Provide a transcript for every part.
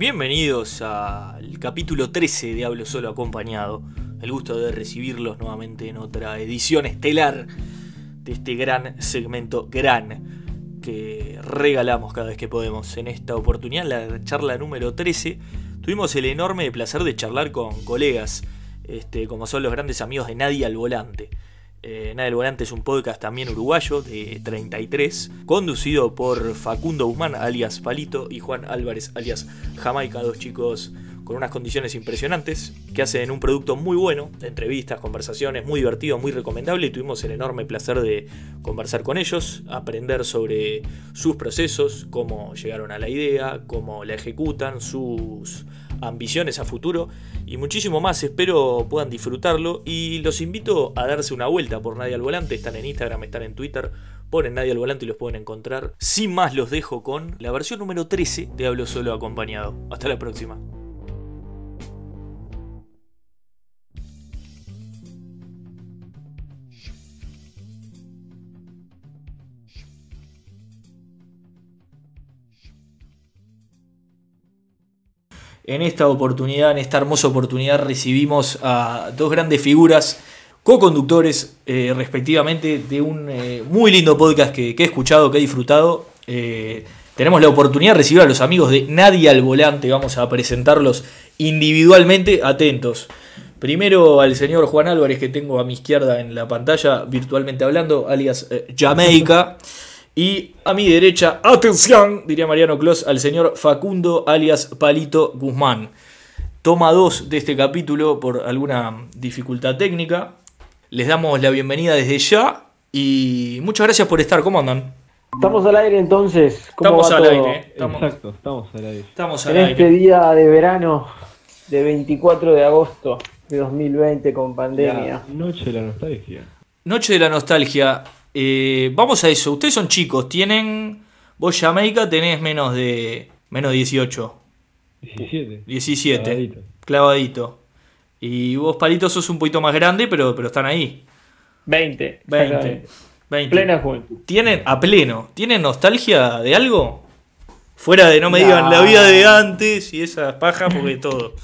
Bienvenidos al capítulo 13 de Hablo Solo Acompañado. El gusto de recibirlos nuevamente en otra edición estelar de este gran segmento gran que regalamos cada vez que podemos. En esta oportunidad, la charla número 13, tuvimos el enorme placer de charlar con colegas, este, como son los grandes amigos de Nadie al Volante. Eh, Nadie al Volante es un podcast también uruguayo de 33, conducido por Facundo Guzmán, alias Palito, y Juan Álvarez, alias Jamaica, dos chicos con unas condiciones impresionantes, que hacen un producto muy bueno, de entrevistas, conversaciones, muy divertido, muy recomendable, y tuvimos el enorme placer de conversar con ellos, aprender sobre sus procesos, cómo llegaron a la idea, cómo la ejecutan, sus ambiciones a futuro y muchísimo más. Espero puedan disfrutarlo y los invito a darse una vuelta por Nadie al Volante. Están en Instagram, están en Twitter. Ponen Nadie al Volante y los pueden encontrar. Sin más, los dejo con la versión número 13 de Hablo Solo Acompañado. Hasta la próxima. En esta oportunidad, en esta hermosa oportunidad, recibimos a dos grandes figuras, co-conductores eh, respectivamente, de un eh, muy lindo podcast que, he escuchado, que he disfrutado. Eh, tenemos la oportunidad de recibir a los amigos de Nadie al Volante, vamos a presentarlos individualmente, atentos. Primero al señor Juan Álvarez que tengo a mi izquierda en la pantalla, virtualmente hablando, alias Jamaica. Y a mi derecha, atención, diría Mariano Clos, al señor Facundo alias Palito Guzmán. Toma 2 de este capítulo por alguna dificultad técnica. Les damos la bienvenida desde ya y muchas gracias por estar. ¿Cómo andan? Estamos al aire entonces. ¿Cómo estamos al aire. Estamos, Exacto, estamos al aire. Estamos al en aire. este día de verano de 24 de agosto de 2020 con pandemia. La noche de la nostalgia. Noche de la nostalgia. Eh, vamos a eso. Ustedes son chicos. Tienen. Vos, Jamaica, tenés menos de. Menos de 18. 17. 17. Clavadito. Clavadito. Y vos, Palito, sos un poquito más grande, pero, pero están ahí. 20. 20. exactamente. 20. Plena juventud. ¿Tienen, a pleno, ¿tienen nostalgia de algo? Fuera de no me No. digan la vida de antes y esas pajas, porque todo.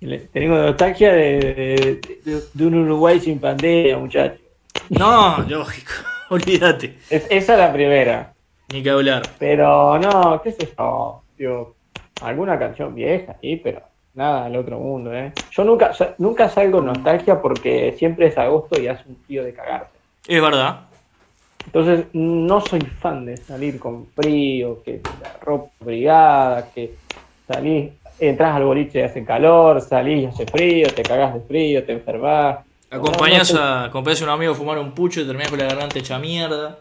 Le- Tengo nostalgia de, de- de- de un Uruguay sin pandemia, muchachos. No, lógico. Olvídate. Es- esa es la primera. Ni que hablar. Pero no, qué sé yo. Digo, alguna canción vieja, sí, pero nada del otro mundo, ¿eh? Yo nunca, nunca salgo nostalgia porque siempre es agosto y hace un frío de cagarse. Es verdad. Entonces, no soy fan de salir con frío, que la ropa brigada, que salís, entras al boliche y hace calor, salís y hace frío, te cagás de frío, te enfermás. No a, acompañás a un amigo a fumar un pucho y terminás con la garganta hecha mierda.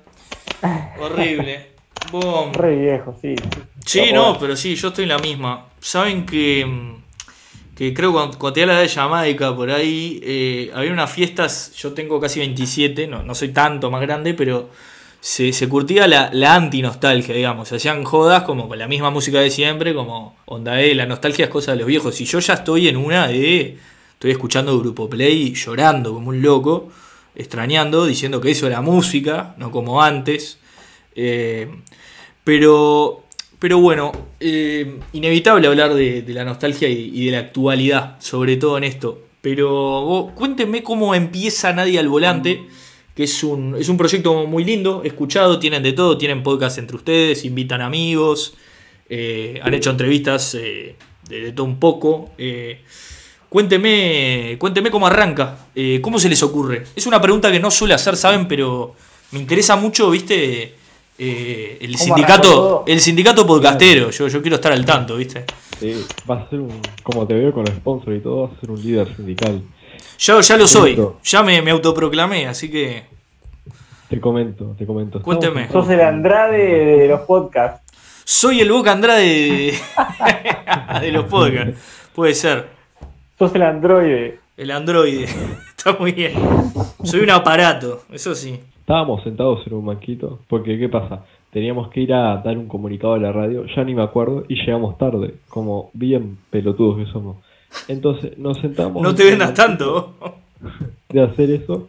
Horrible. Bom. Re viejo, sí. Sí, no, pero sí, yo estoy en la misma. Saben que, que creo cuando, cuando te habla de Jamaica por ahí, eh, había unas fiestas, yo tengo casi 27, no, no soy tanto más grande, pero se, se curtía la, la anti-nostalgia, digamos. Se hacían jodas como con la misma música de siempre, como onda, eh, la nostalgia es cosa de los viejos. Y yo ya estoy en una de, estoy escuchando Grupo Play llorando como un loco, extrañando, diciendo que eso era música, no como antes. Eh, pero, pero bueno, eh, inevitable hablar de, la nostalgia y, de la actualidad, sobre todo en esto. Pero vos, cuéntenme cómo empieza Nadie al Volante, que es un, es un proyecto muy lindo, escuchado, tienen de todo, tienen podcast entre ustedes, invitan amigos, eh, han hecho entrevistas de, de todo un poco. Cuénteme, cuénteme cómo arranca, eh, cómo se les ocurre. Es una pregunta que no suele hacer, ¿saben? Pero me interesa mucho, ¿viste? Eh, el ¿Cómo sindicato el sindicato podcastero, yo, yo quiero estar al tanto, ¿viste? Sí, vas a ser un. Como te veo con los sponsors y todo, vas a ser un líder sindical. Yo ya lo soy, ya me, me autoproclamé, así que Te comento, te comento. Cuénteme. Sos el Andrade de los podcasts. soy el Boca Andrade de, de los podcasts. Puede ser. Sos el androide. El androide. Está muy bien. Soy un aparato, eso sí. Estábamos sentados en un banquito, porque ¿qué pasa? Teníamos que ir a dar un comunicado a la radio, ya ni me acuerdo, y llegamos tarde, como bien pelotudos que somos. Entonces nos sentamos. No te vendas tanto. de hacer eso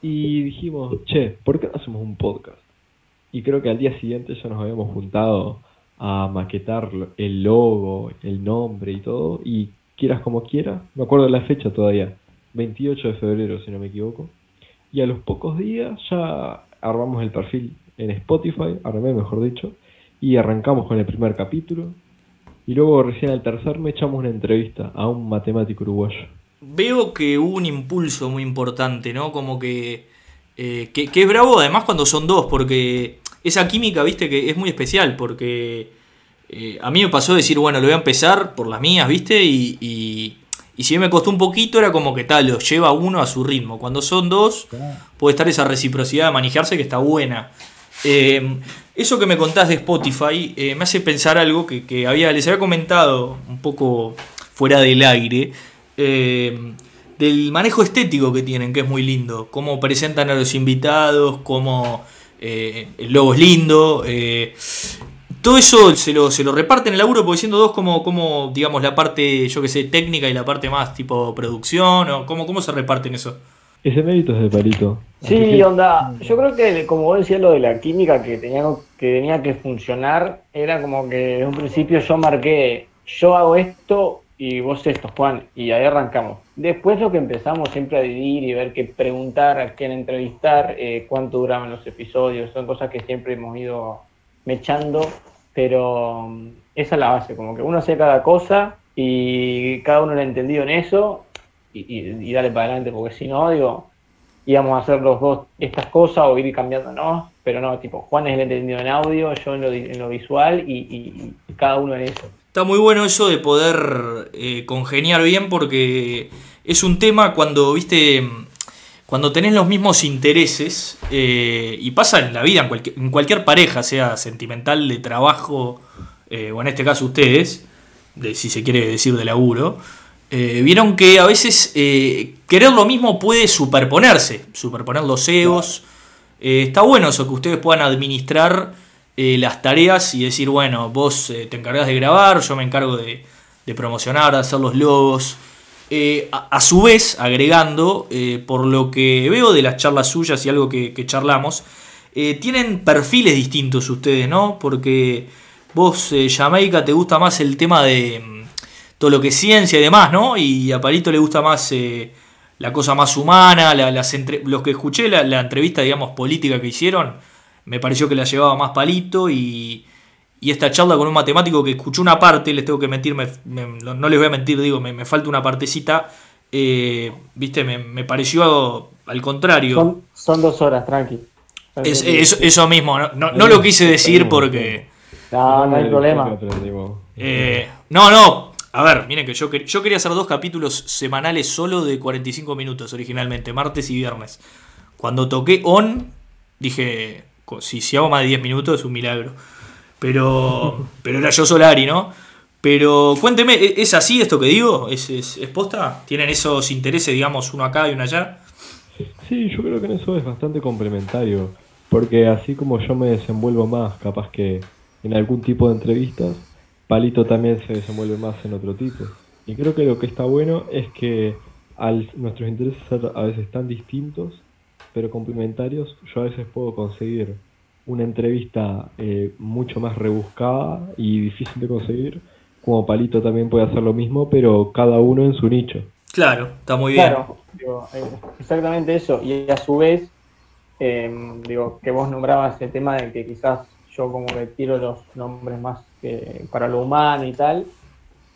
y dijimos, che, ¿por qué no hacemos un podcast? Y creo que al día siguiente ya nos habíamos juntado a maquetar el logo, el nombre y todo, y quieras como quieras, me acuerdo de la fecha todavía, 28 de febrero si no me equivoco, y a los pocos días ya armamos el perfil en Spotify, armé mejor dicho, y arrancamos con el primer capítulo, y luego recién al tercer me echamos una entrevista a un matemático uruguayo. Veo que hubo un impulso muy importante, ¿no? Como que, eh, que, es bravo además cuando son dos, porque esa química, viste, que es muy especial, porque eh, a mí me pasó decir, bueno, lo voy a empezar por las mías, viste, y, y, si me costó un poquito era como que tal, los lleva uno a su ritmo. Cuando son dos, puede estar esa reciprocidad de manejarse que está buena. Eh, eso que me contás de Spotify me hace pensar algo que, que había, les había comentado un poco fuera del aire eh, del manejo estético que tienen, que es muy lindo. Cómo presentan a los invitados, cómo eh, el logo es lindo. Todo eso se lo, se lo reparten en el laburo, porque siendo dos como, como, digamos, la parte, yo que sé, técnica y la parte más tipo producción, o cómo, cómo se reparten eso. Ese mérito es de Palito. Sí, onda. Yo creo que, como vos decías, lo de la química que tenía, que tenía que funcionar, era como que desde un principio yo marqué, yo hago esto y vos esto, Juan, y ahí arrancamos. Después lo que empezamos siempre a dividir y ver qué preguntar, a quién entrevistar, eh, cuánto duraban los episodios, son cosas que siempre hemos ido mechando, pero mm, esa es la base, como que uno hace cada cosa y cada uno lo ha entendido en eso y, y, dale para adelante, porque si no, digo, íbamos a hacer los dos estas cosas o ir cambiándonos, pero no, tipo, Juan es el entendido en audio, yo en lo, en lo visual y cada uno en eso. Está muy bueno eso de poder eh, congeniar bien porque es un tema cuando, viste, cuando tenés los mismos intereses eh, y pasa en la vida, en cualquier, pareja, sea sentimental, de trabajo, eh, o en este caso ustedes, de, si se quiere decir de laburo, vieron que a veces querer lo mismo puede superponerse, superponer los egos. está bueno eso, que ustedes puedan administrar eh, las tareas y decir, bueno, vos eh, te encargas de grabar, yo me encargo de, promocionar, de hacer los logos. Eh, a, su vez, agregando, por lo que veo de las charlas suyas y algo que, charlamos, tienen perfiles distintos ustedes, ¿no? Porque vos, Jamaica, te gusta más el tema de mm, todo lo que es ciencia y demás, ¿no? Y a Palito le gusta más la cosa más humana, las los que escuché la, la entrevista, digamos, política que hicieron me pareció que la llevaba más palito y, y esta charla con un matemático que escuchó una parte, les tengo que mentir, no les voy a mentir, digo, me, falta una partecita, eh, viste, me, pareció al contrario. Son, dos horas, tranqui. eso mismo, no, no, lo quise decir porque... No, no hay problema. Eh, no, no, a ver, miren que yo, yo quería hacer dos capítulos semanales solo de 45 minutos originalmente, martes y viernes. Cuando toqué on, dije, si, si hago más de 10 minutos es un milagro. Pero, pero era yo Solari, ¿no? Pero cuénteme, ¿e-, ¿es así esto que digo? ¿Es, es, posta? ¿Tienen esos intereses, digamos, uno acá y uno allá? Sí, yo creo que en eso es bastante complementario. Porque así como yo me desenvuelvo más, capaz que en algún tipo de entrevistas, Palito también se desenvuelve más en otro tipo. Y creo que lo que está bueno es que al nuestros intereses a veces tan distintos, pero complementarios, yo a veces puedo conseguir una entrevista eh, mucho más rebuscada y difícil de conseguir, como Palito también puede hacer lo mismo, pero cada uno en su nicho. Claro, está muy bien. Claro, eh, exactamente eso. Y a su vez, em, digo, que vos nombrabas el tema de que quizás yo como que tiro los nombres más para lo humano y tal,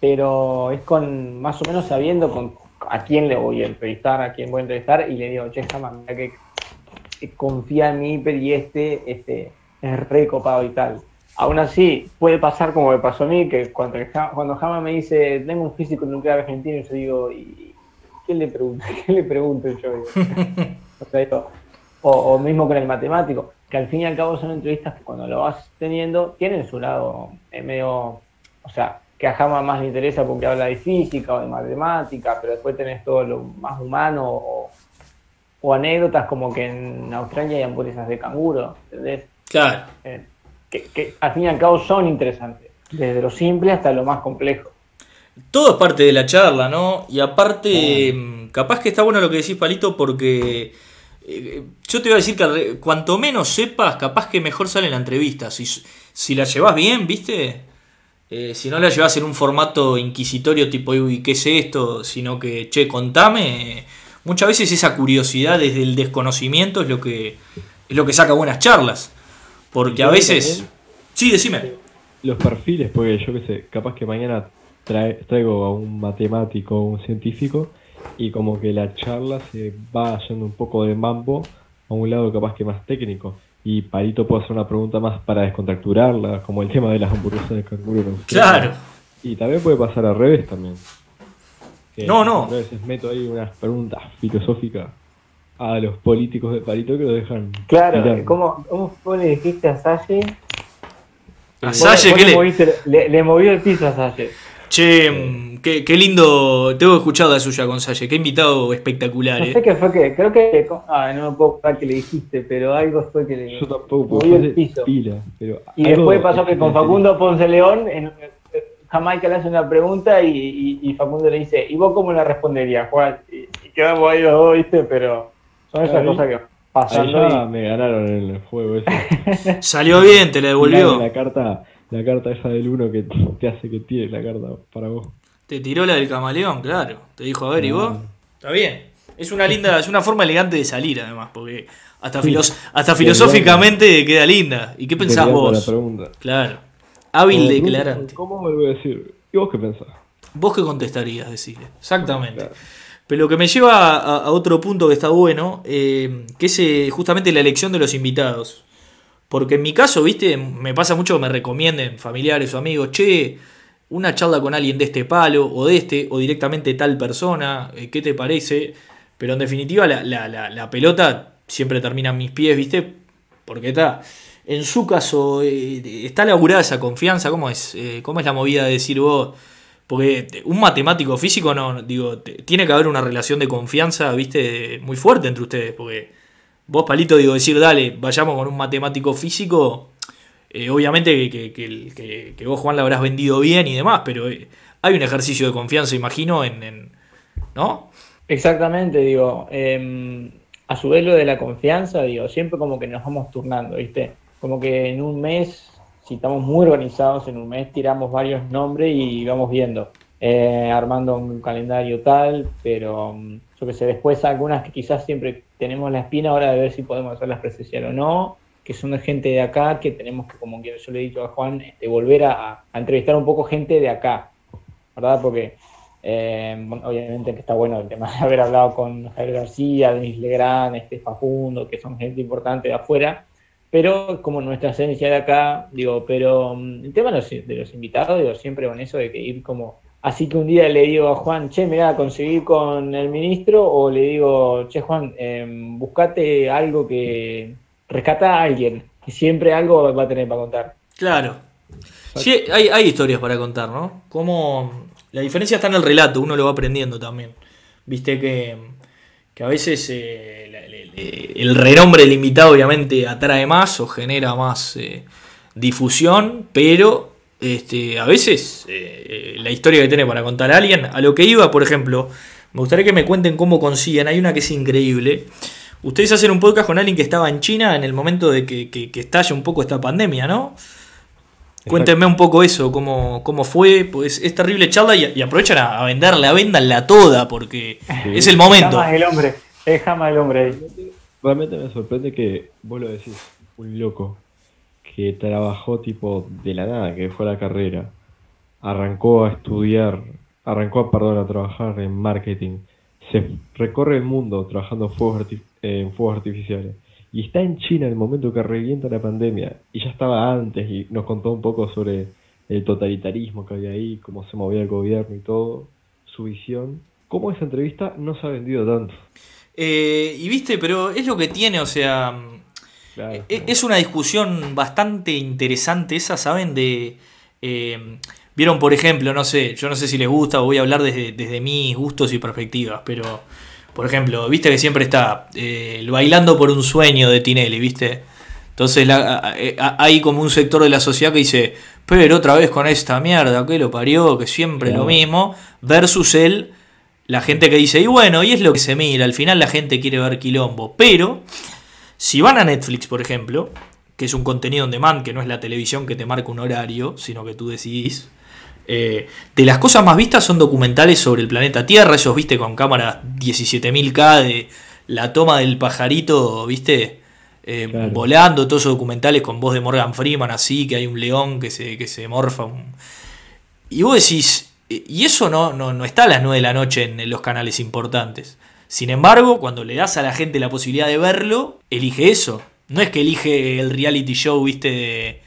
pero es con más o menos sabiendo con a quién le voy a entrevistar, a quién voy a entrevistar, y le digo, che, jamás, mira que confía en mí, y este, este es re copado y tal. Aún así, puede pasar como me pasó a mí, que cuando, cuando Jama me dice, tengo un físico nuclear argentino, yo digo, ¿y qué le pregunto? ¿Qué le pregunto yo? o, mismo con el matemático, que al fin y al cabo son entrevistas que cuando lo vas teniendo, tienen su lado eh, medio, o sea, que a Jama más le interesa porque habla de física o de matemática, pero después tenés todo lo más humano o, o anécdotas como que en Australia hay hamburguesas de canguro, ¿entendés? Claro. Eh, que, al fin y al cabo son interesantes, desde lo simple hasta lo más complejo. Todo es parte de la charla, ¿no? Y aparte, mm, capaz que está bueno lo que decís, Palito, porque eh, yo te iba a decir que cuanto menos sepas, capaz que mejor sale la entrevista. Si, si la llevas bien, ¿viste? Eh, si no la llevas en un formato inquisitorio tipo, uy, ¿qué es esto? Sino que, che, contame. Muchas veces esa curiosidad desde el desconocimiento es lo que, es lo que saca buenas charlas. Porque a veces... Sí, decime. Los perfiles, porque yo qué sé, capaz que mañana traigo a un matemático o un científico y como que la charla se va yendo un poco de mambo a un lado capaz que más técnico. Y Palito puede hacer una pregunta más para descontracturarla, como el tema de las hamburguesas de canguro. Claro. Y también puede pasar al revés también. No, no. A veces meto ahí unas preguntas filosóficas a los políticos de Palito que lo dejan. Claro, ¿cómo, ¿cómo le dijiste a Salle? ¿A Salle qué le... le... movió el piso a Salle. Che, mm, qué, qué, lindo. Tengo escuchado de suya con Salle. Qué invitado espectacular. No sé eh. qué fue que. Creo que. Ah, no me puedo acordar que le dijiste, pero algo fue que le. Yo tampoco movió el piso. Pila, pero y después pasó que con Facundo Ponce León. En, Jamaica le hace una pregunta y, y, Facundo le dice: ¿Y vos cómo la responderías, Juan? Y, quedamos ahí los dos, ¿viste? Pero son esas cosas que pasan. Ya me ganaron en el juego ese. Salió bien, te la devolvió. La carta la carta esa del 1 que te hace que tire la carta para vos. Te tiró la del camaleón, claro. Te dijo, a ver, ¿y vos? Está bien. Es una linda, es una forma elegante de salir además, porque hasta, hasta filosóficamente queda linda. ¿Y qué pensás vos? Claro. Hábil declarante. ¿Cómo me voy a decir? ¿Y vos qué pensás? ¿Vos qué contestarías, decirle? Exactamente. Pero lo que me lleva a, otro punto que está bueno, eh, que es eh, justamente la elección de los invitados. Porque en mi caso, viste, me pasa mucho que me recomienden familiares o amigos, che, una charla con alguien de este palo, o de este, o directamente tal persona, eh, ¿qué te parece? Pero en definitiva, la, pelota siempre termina en mis pies, viste, porque está. En su caso, eh, está laburada esa confianza, ¿cómo es? Eh, ¿Cómo es la movida de decir vos? Porque un matemático físico, no, digo, tiene que haber una relación de confianza, viste, muy fuerte entre ustedes, porque Vos, Palito, digo, decir, dale, vayamos con un matemático físico, eh, obviamente que, vos, Juan, la habrás vendido bien y demás, pero hay un ejercicio de confianza, imagino, en, ¿no? Exactamente, digo, em, a su vez lo de la confianza, digo, siempre como que nos vamos turnando, ¿viste? Como que en un mes, si estamos muy organizados, en un mes tiramos varios nombres y vamos viendo, eh, armando un calendario tal, pero mm, yo que sé, después algunas que quizás siempre tenemos la espina ahora de ver si podemos hacerlas presencial o no, que son de gente de acá, que tenemos que, como yo le he dicho a Juan, este, volver a, entrevistar un poco gente de acá, ¿verdad? Porque eh, obviamente que está bueno el tema de haber hablado con Javier García, Denis Legrand, este Facundo, que son gente importante de afuera, pero como nuestra esencia de acá, digo, pero mm, el tema de los, de los invitados, digo, siempre con eso de que ir como Así que un día le digo a Juan, che, mira, conseguí con el ministro, o le digo, che, Juan, eh, buscate algo que rescata a alguien, que siempre algo va a tener para contar. Claro. Sí, hay, hay historias para contar, ¿no? Como la diferencia está en el relato, uno lo va aprendiendo también. Viste que, que a veces eh, el renombre del invitado obviamente atrae más o genera más eh, difusión, pero este, a veces eh, la historia que tiene para contar a alguien, a lo que iba, por ejemplo, me gustaría que me cuenten cómo consiguen, hay una que es increíble. Ustedes hacen un podcast con alguien que estaba en China en el momento de que, que, estalle un poco esta pandemia, ¿no? Cuéntenme un poco eso, cómo, cómo fue, pues es terrible charla y, aprovechan a, venderla, vendanla toda porque es el momento. Jamás el hombre, es jamás el hombre. Realmente me sorprende que vos lo decís, un loco, que trabajó tipo de la nada, que fue a la carrera, arrancó a estudiar, arrancó, perdón, a trabajar en marketing, se recorre el mundo trabajando fuegos, en fuegos artificiales y está en China en el momento que revienta la pandemia y ya estaba antes y nos contó un poco sobre el totalitarismo que había ahí, cómo se movía el gobierno y todo, su visión. ¿Cómo esa entrevista no se ha vendido tanto? Eh, y viste, pero es lo que tiene, o sea, e-, es una discusión bastante interesante esa, ¿saben? De... Eh, Vieron, por ejemplo, no sé, yo no sé si les gusta o voy a hablar desde, desde mis gustos y perspectivas, pero, por ejemplo, viste que siempre está eh, el bailando por un sueño de Tinelli, viste. Entonces eh, hay como un sector de la sociedad que dice, pero otra vez con esta mierda, que lo parió, que siempre lo mismo, versus él la gente que dice, y bueno, y es lo que se mira, al final la gente quiere ver quilombo. Pero, si van a Netflix, por ejemplo, que es un contenido on demand, que no es la televisión que te marca un horario, sino que tú decidís. Eh, de las cosas más vistas son documentales sobre el planeta Tierra, esos viste con cámaras 17.000K de la toma del pajarito, viste, eh, volando, todos esos documentales con voz de Morgan Freeman, así, que hay un león que se, que se morfa. Y vos decís, y eso no, no, está a las 9 de la noche en los canales importantes. Sin embargo, cuando le das a la gente la posibilidad de verlo, elige eso. No es que elige el reality show, viste,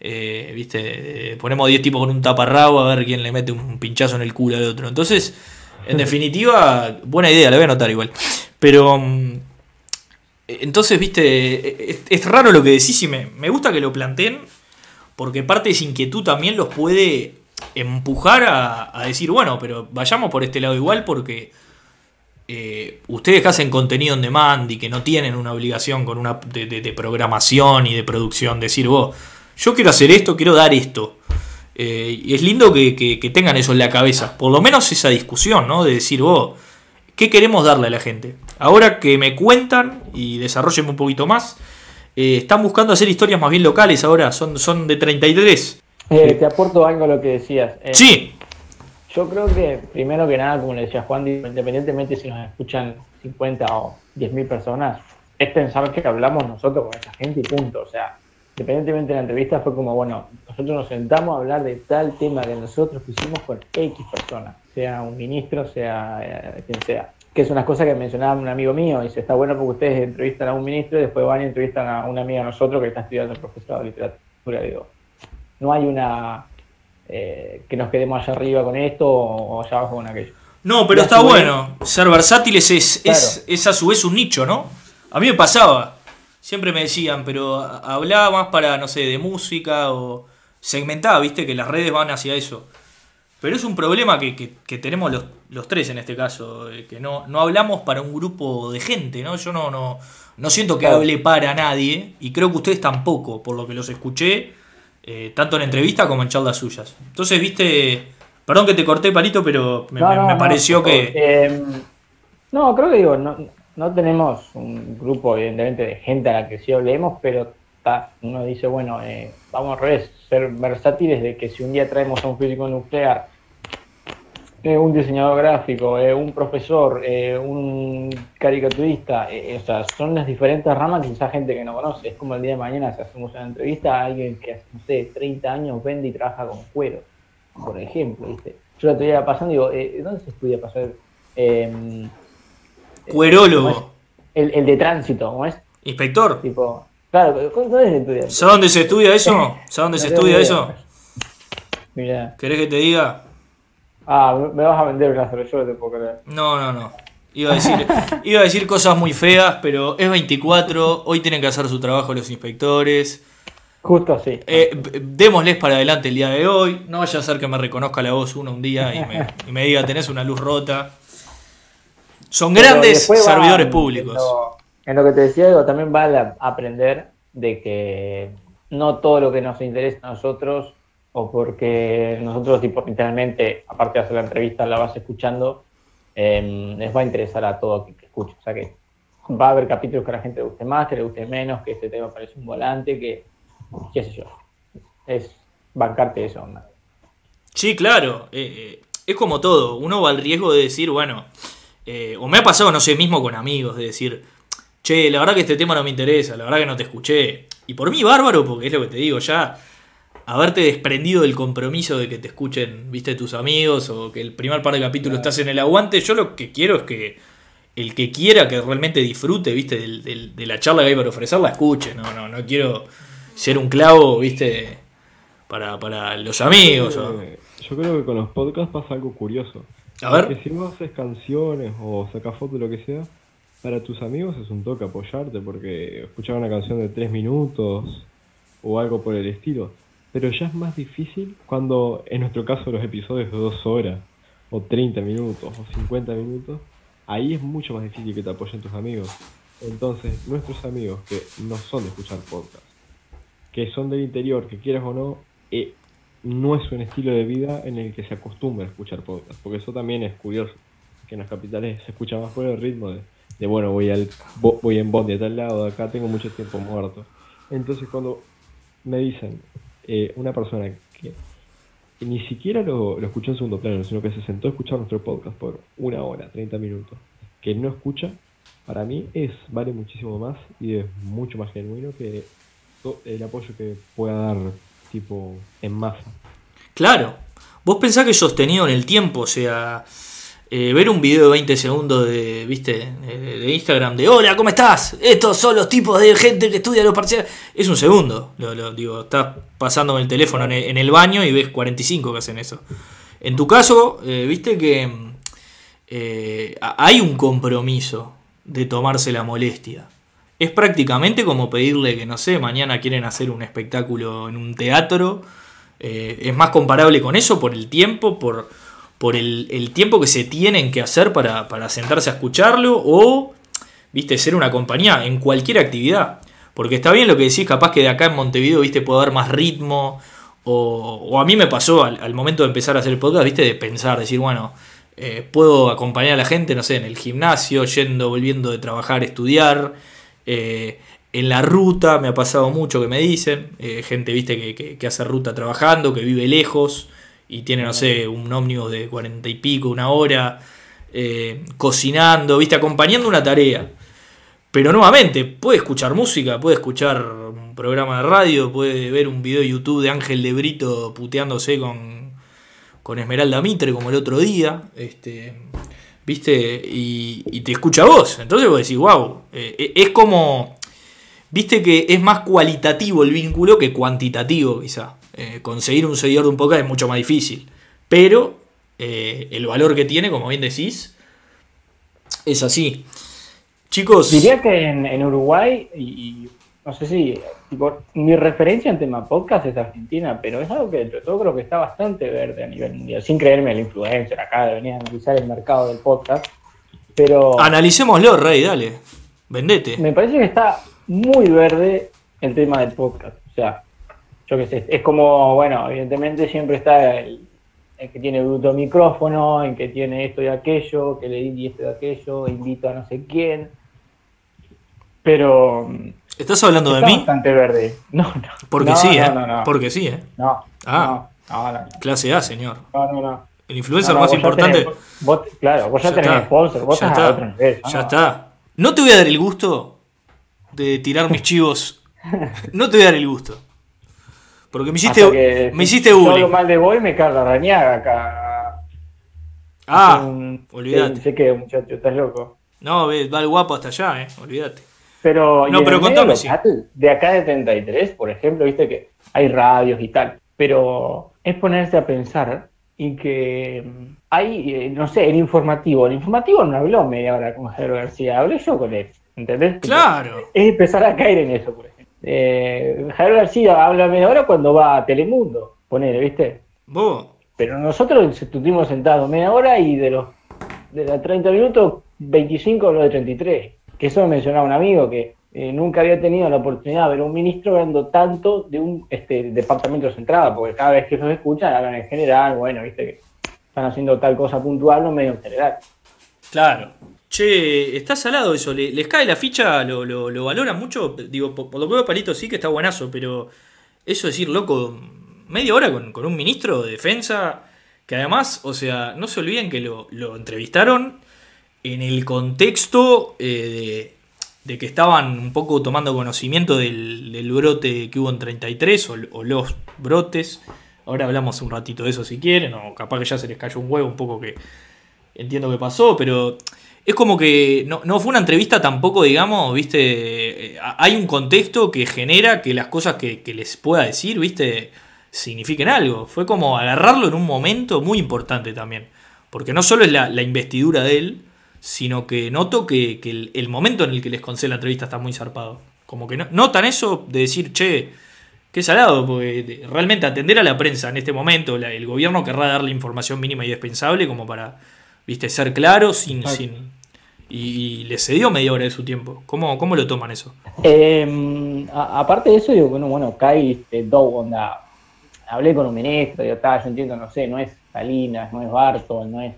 eh, viste, ponemos 10 tipos con un taparrabo a ver quién le mete un pinchazo en el culo de otro. Entonces, en definitiva, buena idea, la voy a anotar igual. Pero, mm, entonces, viste, es, raro lo que decís y me, me gusta que lo planteen, porque parte de esa inquietud también los puede empujar a, decir, bueno, pero vayamos por este lado igual porque eh, ustedes que hacen contenido en demand y que no tienen una obligación con una de, programación y de producción, decir, vos, yo quiero hacer esto, quiero dar esto. Eh, y es lindo que, tengan eso en la cabeza, por lo menos esa discusión, ¿no? De decir, vos, ¿qué queremos darle a la gente? Ahora que me cuentan y desarrollen un poquito más, eh, están buscando hacer historias más bien locales ahora, son, son de 33. Eh, te aporto algo a lo que decías. Eh, sí. Yo creo que, primero que nada, como le decía Juan, independientemente si nos escuchan 50 o 10 mil personas, es pensar que hablamos nosotros con esa gente y punto. O sea, independientemente de la entrevista, fue como, bueno, nosotros nos sentamos a hablar de tal tema que nosotros pusimos con X personas, sea un ministro, sea eh, quien sea. Que es una cosa que mencionaba un amigo mío, y dice, está bueno porque ustedes entrevistan a un ministro y después van y entrevistan a una amiga de nosotros que está estudiando el profesorado de literatura. Digo, no hay una eh, que nos quedemos allá arriba con esto o allá abajo con aquello. No, pero está bueno. Ser versátiles es, es, a su vez un nicho, ¿no? A mí me pasaba. Siempre me decían, pero hablaba más para, no sé, de música o segmentaba, viste, que las redes van hacia eso. Pero es un problema que, tenemos los, tres en este caso, eh, que no, no hablamos para un grupo de gente, ¿no? Yo no, no, no siento que hable para nadie y creo que ustedes tampoco, por lo que los escuché eh, tanto en entrevista como en charlas suyas. Entonces, viste, perdón que te corté, Palito, pero me, pareció que... Em, no, creo que digo, no, no tenemos un grupo, evidentemente, de gente a la que sí hablemos, pero uno dice, bueno, eh, vamos a revés, ser versátiles de que si un día traemos a un físico nuclear eh, un diseñador gráfico, eh, un profesor, eh, un caricaturista, o sea, son las diferentes ramas que esa gente que no conoce. Es como el día de mañana si hacemos una entrevista a alguien que hace, no sé, 30 años vende y trabaja con cuero, por ejemplo, ¿viste? Yo la estoy pasando y digo, ¿dónde se estudia para ser? Em, Cuerólogo. El, el, de tránsito, ¿cómo es? Inspector. Tipo, claro, ¿dónde se estudia? ¿Sabes dónde se estudia eso? ¿Sabes dónde se estudia eso? Mira. ¿Querés que te diga? Ah, me vas a vender una yo te puedo creer. No, no, no. Iba a, decir, iba a decir cosas muy feas, pero es 24, hoy tienen que hacer su trabajo los inspectores. Justo así. Eh, démosles para adelante el día de hoy. No vaya a ser que me reconozca la voz uno un día y me, diga, tenés una luz rota. Son grandes servidores públicos. En lo, que te decía, digo, también vale aprender de que no todo lo que nos interesa a nosotros o porque nosotros literalmente, aparte de hacer la entrevista, la vas escuchando, em, les va a interesar a todo que, que escuche. O sea que va a haber capítulos que a la gente le guste más, que le guste menos, que este tema parece un volante, que qué sé yo. Es bancarte eso. Sí, claro. Eh, eh, es como todo. Uno va al riesgo de decir, bueno, eh, o me ha pasado, no sé, mismo con amigos, de decir, che, la verdad que este tema no me interesa, la verdad que no te escuché. Y por mí bárbaro, porque es lo que te digo, ya haberte desprendido del compromiso de que te escuchen, viste, tus amigos o que el primer par de capítulos estás en el aguante. Yo lo que quiero es que el que quiera que realmente disfrute, viste, de la charla que hay para ofrecer, la escuche. No, no, no quiero ser un clavo, viste, para, para los amigos. Yo creo que con los podcasts pasa algo curioso. A ver. Que si no haces canciones o sacas fotos, lo que sea, para tus amigos es un toque apoyarte porque escuchar una canción de tres minutos o algo por el estilo pero ya es más difícil cuando, en nuestro caso, los episodios de dos horas, o 30 minutos, o 50 minutos, ahí es mucho más difícil que te apoyen tus amigos. Entonces, nuestros amigos que no son de escuchar podcast, que son del interior, que quieras o no, eh, no es un estilo de vida en el que se acostumbra a escuchar podcast, porque eso también es curioso. que en las capitales se escucha más por el ritmo de, de bueno, voy al vo- voy en bondi a tal lado, acá tengo mucho tiempo muerto. Entonces cuando me dicen eh, una persona que ni siquiera lo, escuchó en segundo plano, sino que se sentó a escuchar nuestro podcast por una hora, 30 minutos, que no escucha, para mí es vale muchísimo más y es mucho más genuino que el apoyo que pueda dar tipo en masa. Claro. Vos pensás que sostenido en el tiempo, o sea, eh, ver un video de 20 segundos de, ¿viste? De, Instagram de hola, ¿cómo estás? Estos son los tipos de gente que estudia los parciales. Es un segundo. Lo, digo, estás pasando el teléfono en el, baño y ves 45 que hacen eso. En tu caso, eh, viste que eh, hay un compromiso de tomarse la molestia. Es prácticamente como pedirle que, no sé, mañana quieren hacer un espectáculo en un teatro. Es más comparable con eso por el tiempo, por, por el, tiempo que se tienen que hacer para, sentarse a escucharlo o, viste, ser una compañía en cualquier actividad. Porque está bien lo que decís, capaz que de acá en Montevideo, viste, puedo dar más ritmo. O, a mí me pasó al, momento de empezar a hacer el podcast, viste, de pensar, decir, bueno, eh, puedo acompañar a la gente, no sé, en el gimnasio, yendo, volviendo de trabajar, estudiar. eh, en la ruta me ha pasado mucho que me dicen, eh, gente, viste, que hace ruta trabajando, que vive lejos y tiene, no sé, un ómnibus de cuarenta y pico, una hora, eh, cocinando, viste, acompañando una tarea. Pero nuevamente, puede escuchar música, puede escuchar un programa de radio, puede ver un video de YouTube de Ángel de Brito puteándose con, con Esmeralda Mitre como el otro día, este, ¿viste? Y, y te escucha vos. Entonces vos decís, wow, es como, viste que es más cualitativo el vínculo que cuantitativo quizá. Eh, conseguir un seguidor de un podcast es mucho más difícil. Pero eh, el valor que tiene, como bien decís, es así. Chicos, Diría que en, en Uruguay, y, y no sé si, tipo, mi referencia en tema podcast es Argentina, pero es algo que todo creo que está bastante verde a nivel mundial, sin creerme el influencer acá de venir a analizar el mercado del podcast, pero analicémoslo, Rey, dale. Vendete. me parece que está muy verde el tema del podcast. O sea, yo qué sé, es como, bueno, evidentemente siempre está el, el que tiene bruto micrófono, el que tiene esto y aquello, que le di esto y aquello, invito a no sé quién. Pero ¿Estás hablando de mí? bastante verde. No, no. Porque No, sí, no, ¿eh? No, Porque sí, ¿eh? no. Ah. Clase A, señor. No, no, no. El influencer más vos importante. tenés- vos- claro, vos ya, Ya tenés está. sponsor, vos Ya estás a está. otro nivel. Ya está. No te voy a dar el gusto de tirar mis chivos. No te voy a dar el gusto. Porque me hiciste, Hasta que me hiciste si bullying. hablo mal de Boy me caga rañaga acá. Ah, Un- olvídate. Sé que, muchacho, estás loco. No, va el guapo hasta allá, eh. Olvídate. Pero, No, pero contame, sí. de acá de 33, por ejemplo, viste que hay radios y tal. Pero es ponerse a pensar y que mm, hay, eh, no sé, el informativo. El informativo no habló media hora con Javier García, hablé yo con él. ¿Entendés? Claro. Es empezar a caer en eso, por ejemplo. Eh, Javier García habla media hora cuando va a Telemundo, ponele, ¿viste? Vos. Pero nosotros estuvimos sentados media hora y de los de los 30 minutos, 25 habló de 33. Que eso me mencionaba un amigo que eh, nunca había tenido la oportunidad de ver a un ministro hablando tanto de un este, departamento central, porque cada vez que los escuchan hablan en general, bueno, viste que están haciendo tal cosa puntual, no medio en general. Claro. Che, está salado eso. ¿Le- ¿Les cae la ficha? ¿Lo, lo, lo valoran mucho? Digo, por, lo que veo, Palito sí que está buenazo, pero eso decir, loco, media hora con, con un ministro de defensa, que además, o sea, no se olviden que lo, lo entrevistaron en el contexto eh, de, de que estaban un poco tomando conocimiento del, del brote que hubo en 33 o, o los brotes. Ahora hablamos un ratito de eso si quieren, o capaz que ya se les cayó un huevo un poco que entiendo que pasó, pero es como que no, no fue una entrevista tampoco, digamos, viste, eh, hay un contexto que genera que las cosas que, que les pueda decir, viste, signifiquen algo. Fue como agarrarlo en un momento muy importante también, porque no solo es la, la investidura de él, sino que noto que, que el, el momento en el que les concede la entrevista está muy zarpado. Como que no- notan eso de decir, che, qué salado, porque realmente atender a la prensa en este momento, la- el gobierno querrá darle información mínima y indispensable como para, viste, ser claro sin y, y le cedió media hora de su tiempo. ¿Cómo, cómo lo toman eso? Eh, a- aparte de eso, digo, bueno, bueno, Kai, este, Dow, onda, hablé con un ministro, digo, está, yo entiendo, no sé, no es Salinas, no es Barton, no es.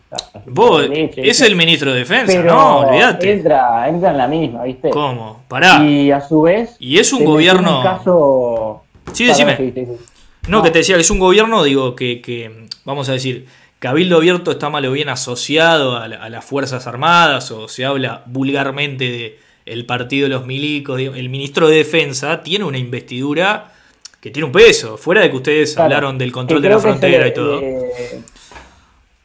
Vos, Leche, es el ministro de defensa, pero no, olvídate. Entra, entra en la misma, ¿viste? ¿Cómo? Pará. Y a su vez. Y es un gobierno- Un caso. Sí, decime. Perdón, sí, sí, sí. No, que te decía que es un gobierno, digo, que, que, vamos a decir, Cabildo Abierto está mal o bien asociado a, la- a las Fuerzas Armadas, o se habla vulgarmente de el partido de los milicos, el ministro de Defensa tiene una investidura que tiene un peso, fuera de que ustedes Claro. hablaron del control Que de la se frontera y todo. le-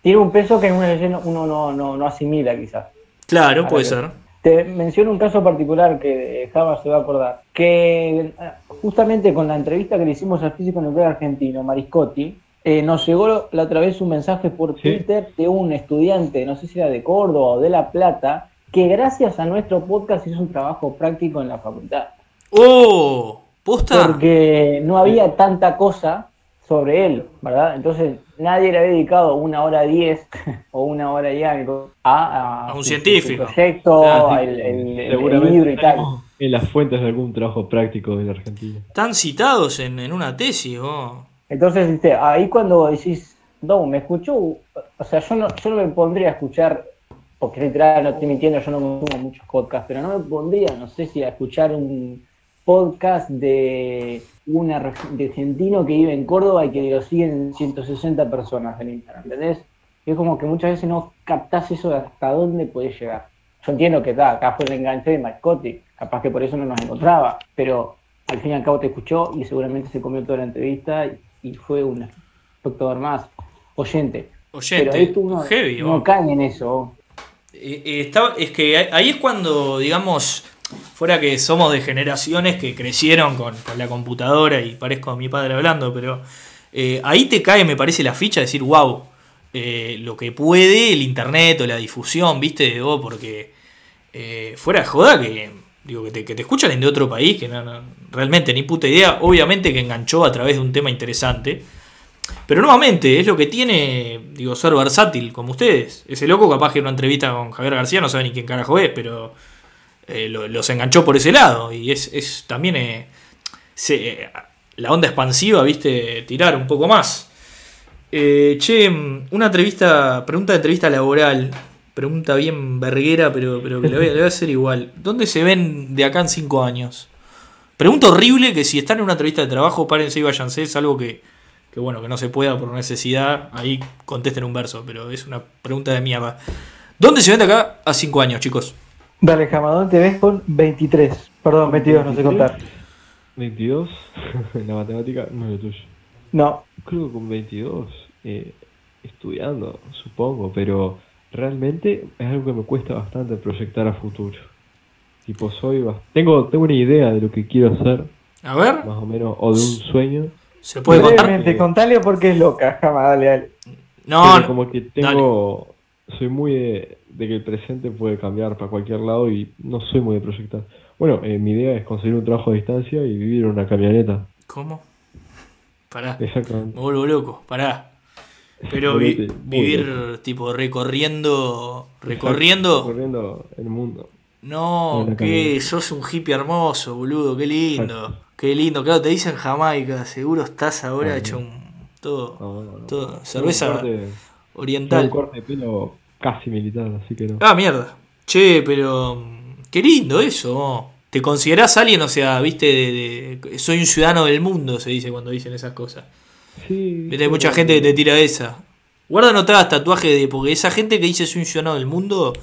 tiene un peso que en una ley no- uno no, no, no asimila, quizás. Claro, Ahora puede que- ser. Te menciono un caso particular que Java se va a acordar. Que eh, justamente con la entrevista que le hicimos al físico nuclear argentino, Mariscotti, eh, nos llegó la otra vez un mensaje por Sí. Twitter de un estudiante, no sé si era de Córdoba o de La Plata, que gracias a nuestro podcast hizo un trabajo práctico en la facultad. ¡Oh! ¿Posta? Porque no había tanta cosa sobre él, ¿verdad? Entonces nadie le había dedicado una hora diez o una hora y algo a, A un su- científico. su proyecto, Claro, el, el- el Seguramente libro y tal. en las fuentes de algún trabajo práctico de la Argentina. Están citados en, en una tesis, vos. Entonces, ahí cuando decís, no, me escuchó, o sea, yo no, yo no me pondría a escuchar, porque literal no estoy mintiendo, yo no consumo muchos podcasts, pero no me pondría, no sé si a escuchar un podcast de un argentino que vive en Córdoba y que lo siguen 160 personas en Instagram, ¿entendés? Es como que muchas veces no captás eso de hasta dónde podés llegar. Yo entiendo que está, acá fue el enganche de Mascotti, capaz que por eso no nos encontraba, pero al fin y al cabo te escuchó y seguramente se comió toda la entrevista y, y fue un espectador más, oyente. Pero Oyente, ahí tú no, heavy, no caen en eso. Eh, eh, está- es que ahí- ahí es cuando, digamos, fuera que somos de generaciones que crecieron con, con la computadora y parezco a mi padre hablando, pero eh, ahí te cae, me parece, la ficha de decir, wow, lo que puede el internet o la difusión, viste, porque eh, fuera de joda que, digo, que te, que te escuchan de otro país, que no, realmente ni puta idea, obviamente que enganchó a través de un tema interesante. Pero nuevamente, es lo que tiene, digo, ser versátil, como ustedes. Ese loco capaz que en una entrevista con Javier García no sabe ni quién carajo es, pero eh, lo- los enganchó por ese lado. Y es, es también eh, eh, la onda expansiva, viste, tirar un poco más. Eh, che, una entrevista, pregunta de entrevista laboral. Pregunta bien verguera, pero, pero que le voy, a- le voy a hacer igual. ¿Dónde se ven de acá en cinco años? Pregunta horrible que si están en una entrevista de trabajo, párense y váyanse. Es algo que, que bueno, que no se pueda por necesidad. Ahí contesten un verso, pero es una pregunta de mierda. ¿Dónde se ven de acá a cinco años, chicos? Dale, Jamadón, te ves con 23. Perdón, 22, no sé contar. 22, en la matemática no es lo tuyo. No, Creo que con 22, eh, estudiando, supongo, pero realmente es algo que me cuesta bastante proyectar a futuro. Tipo, soy tengo, tengo una idea de lo que quiero hacer, A ver, más o menos, o de un sueño. ¿se puede contar? brevemente, contale porque es loca, Jama, dale, dale. No, pero no. como que tengo, soy muy de, de que el presente puede cambiar para cualquier lado y no soy muy de proyectar. Bueno, eh, mi idea es conseguir un trabajo a distancia y vivir en una camioneta. ¿Cómo? Pará, Exactamente. me vuelvo loco, pará. Pero vi- vivir tipo recorriendo, recorriendo. Recorriendo el mundo. No, que sos un hippie hermoso, boludo, qué lindo. Exacto. Qué lindo, claro, te dicen Jamaica, seguro estás ahora Ah, hecho un todo, No, no, no. todo cerveza corte- oriental. un corte de pelo casi militar, así que no. Ah, mierda. Che, pero mm, qué lindo eso. ¿Te considerás alguien, o sea, viste, de, de- soy un ciudadano del mundo, se dice cuando dicen esas cosas? Sí. Hay mucha gente que te tira esa. Guarda no te hagas tatuaje de. Porque esa gente que dice soy un ciudadano del mundo.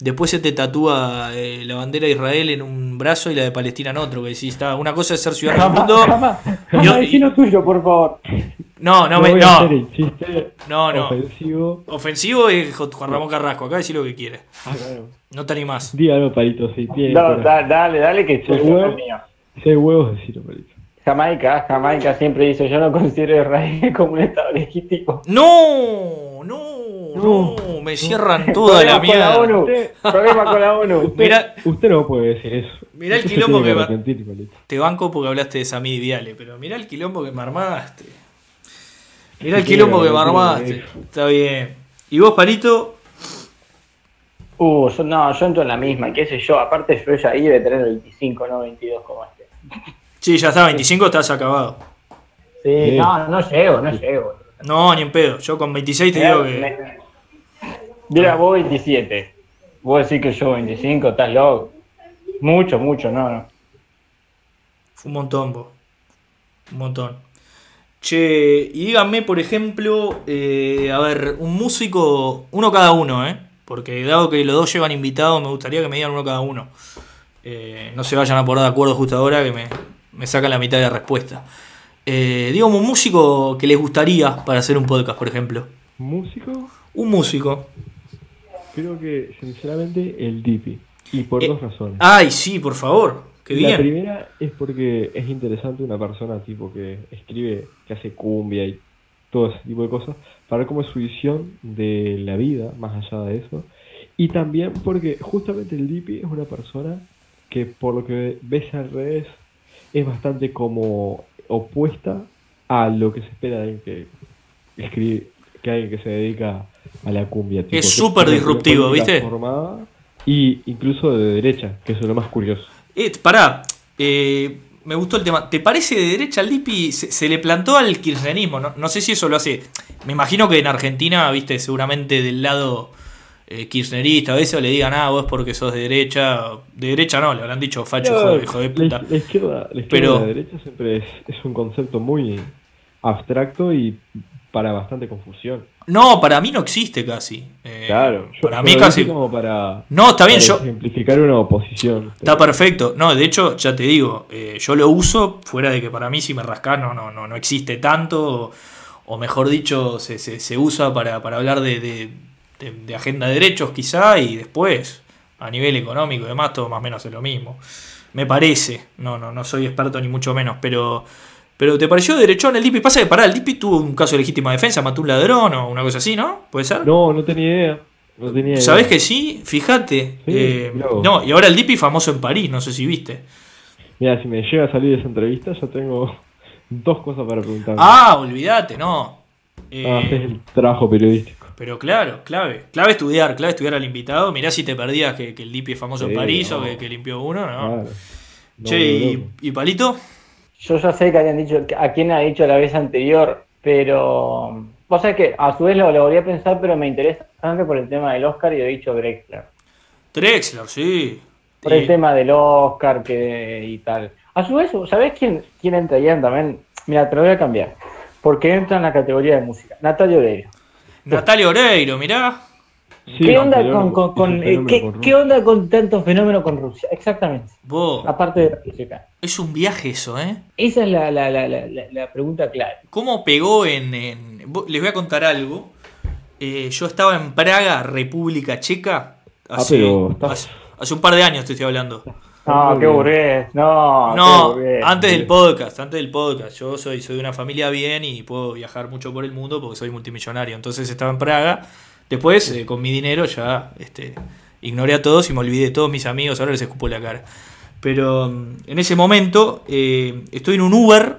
Después se te tatúa eh, la bandera de Israel en un brazo y la de Palestina en otro. Que decís, está, una cosa es ser ciudadano del mundo. Tuyo, por favor. No, no, No, me, no. No, no. ofensivo. Ofensivo es Juan Ramón Carrasco. Acá decir lo que quiere. Ah, claro. No te animás. Di algo, Palito, si. No, da- dale, dale, que soy lo mío. Si hay huevos, decirlo, Palito. Jamaica, Jamaica siempre dice, yo no considero a Israel como un estado legítimo. No, no, no. Me cierran toda la Problema con la mierda. ONU. Problema con la ONU. Mirá, Usted no puede decir eso. Mirá el Usted quilombo que Palito. Te banco porque hablaste de Samid Viale, pero mirá el quilombo que me armaste. Mirá el quilombo que me armaste. Está bien. ¿Y vos, Palito? Uh, yo, no, yo entro en la misma, qué sé yo. Aparte, yo ya ahí debe tener 25, no 22 como este. Sí, ya está, 25 estás acabado. Sí, Sí. no, no llego, no llego. No, ni en pedo. Yo con 26 te digo que. Me- Mira, vos 27. Vos decís que yo 25, estás loco. Mucho, mucho, no, no. Fue un montón, vos. Un montón. Che, y díganme, por ejemplo, eh, a ver, un músico, uno cada uno, ¿eh? Porque dado que los dos llevan invitados, me gustaría que me digan uno cada uno. Eh, no se vayan a poner de acuerdo justo ahora que me, me sacan la mitad de la respuesta. Eh, dígame un músico que les gustaría para hacer un podcast, por ejemplo. Músico, Un músico. creo que sinceramente el Dipi. Y por Eh, dos razones. Ay, sí, por favor. Qué La bien. primera es porque es interesante una persona tipo que escribe, que hace cumbia y todo ese tipo de cosas, para ver cómo es su visión de la vida, más allá de eso. Y también porque justamente el Dipi es una persona que por lo que ves al revés es bastante como opuesta a lo que se espera de alguien que escribe, que alguien que se dedica a la cumbia. tipo, Es súper disruptivo, ¿viste? y incluso de derecha, que eso es lo más curioso. Eh, pará, eh, me gustó el tema. ¿Te parece de derecha al Lipi? Se, se le plantó al kirchnerismo. No, no sé si eso lo hace. Me imagino que en Argentina, viste, seguramente del lado eh, kirchnerista, a veces le digan, ah, vos porque sos de derecha. De derecha no, le habrán dicho facho, hijo, de- hijo de La, puta. la izquierda, la izquierda Pero- la derecha siempre es, es un concepto muy abstracto y para bastante confusión. No, para mí no existe casi. Eh, Claro, yo- para mí casi. como para, No, está bien, yo. simplificar una oposición. Está perfecto. No, de hecho, ya te digo, eh, yo lo uso fuera de que para mí si me rascás no, no, no, no existe tanto. O, o mejor dicho, se, se, se usa para, para hablar de, de- de- de agenda de derechos quizá y después a nivel económico y demás todo más o menos es lo mismo. Me parece. No, no, no soy experto ni mucho menos, pero... Pero ¿te pareció derechón el Dipi? Pasa que pará, el Dipi tuvo un caso de legítima defensa, mató un ladrón o una cosa así, ¿no? ¿Puede ser? No, no tenía idea. No tenía idea. ¿Sabés que sí? Fíjate. Sí, Eh, no, y ahora el Dipi famoso en París, no sé si viste. Mira, si me llega a salir esa entrevista, ya tengo dos cosas para preguntar. Ah, olvídate, no. Eh, Ah, es el trabajo periodístico. Pero claro, clave. Clave estudiar, clave estudiar al invitado. Mirá si te perdías que, que el Dipi es famoso en Sí, París o que, que limpió uno, ¿no? Claro. No, che, no, y, Palito? Yo ya sé que habían dicho a quién ha dicho la vez anterior, pero vos sabés que a su vez lo, lo volví a pensar, pero me interesa bastante por el tema del Oscar y he dicho Drexler. Drexler, sí. Por el tema del Oscar que, y tal. A su vez, ¿sabés quién, quién entraría también? Mira, te lo voy a cambiar. Porque entra en la categoría de música. Natalia Oreiro. Natalia Oreiro, mirá. Sí, ¿Qué onda con, con- eh, fenómeno ¿qué, con qué Rusia. onda con tantos fenómenos con Rusia? Exactamente. Vos, Aparte de la música. es un viaje eso, ¿eh? Esa es la, la, la, la, pregunta clave. ¿Cómo pegó en, en- vos- Les voy a contar algo. Eh, yo estaba en Praga, República Checa. Hace, Ah, pero estás- hace, hace un par de años te estoy hablando. No, qué burgués. No, No, qué antes del bien. podcast, antes del podcast. Yo soy, soy de una familia bien y puedo viajar mucho por el mundo porque soy multimillonario. Entonces estaba en Praga. Después, eh, con mi dinero, ya este, ignoré a todos y me olvidé de todos mis amigos. Ahora les escupo la cara. Pero mm, en ese momento eh, estoy en un Uber.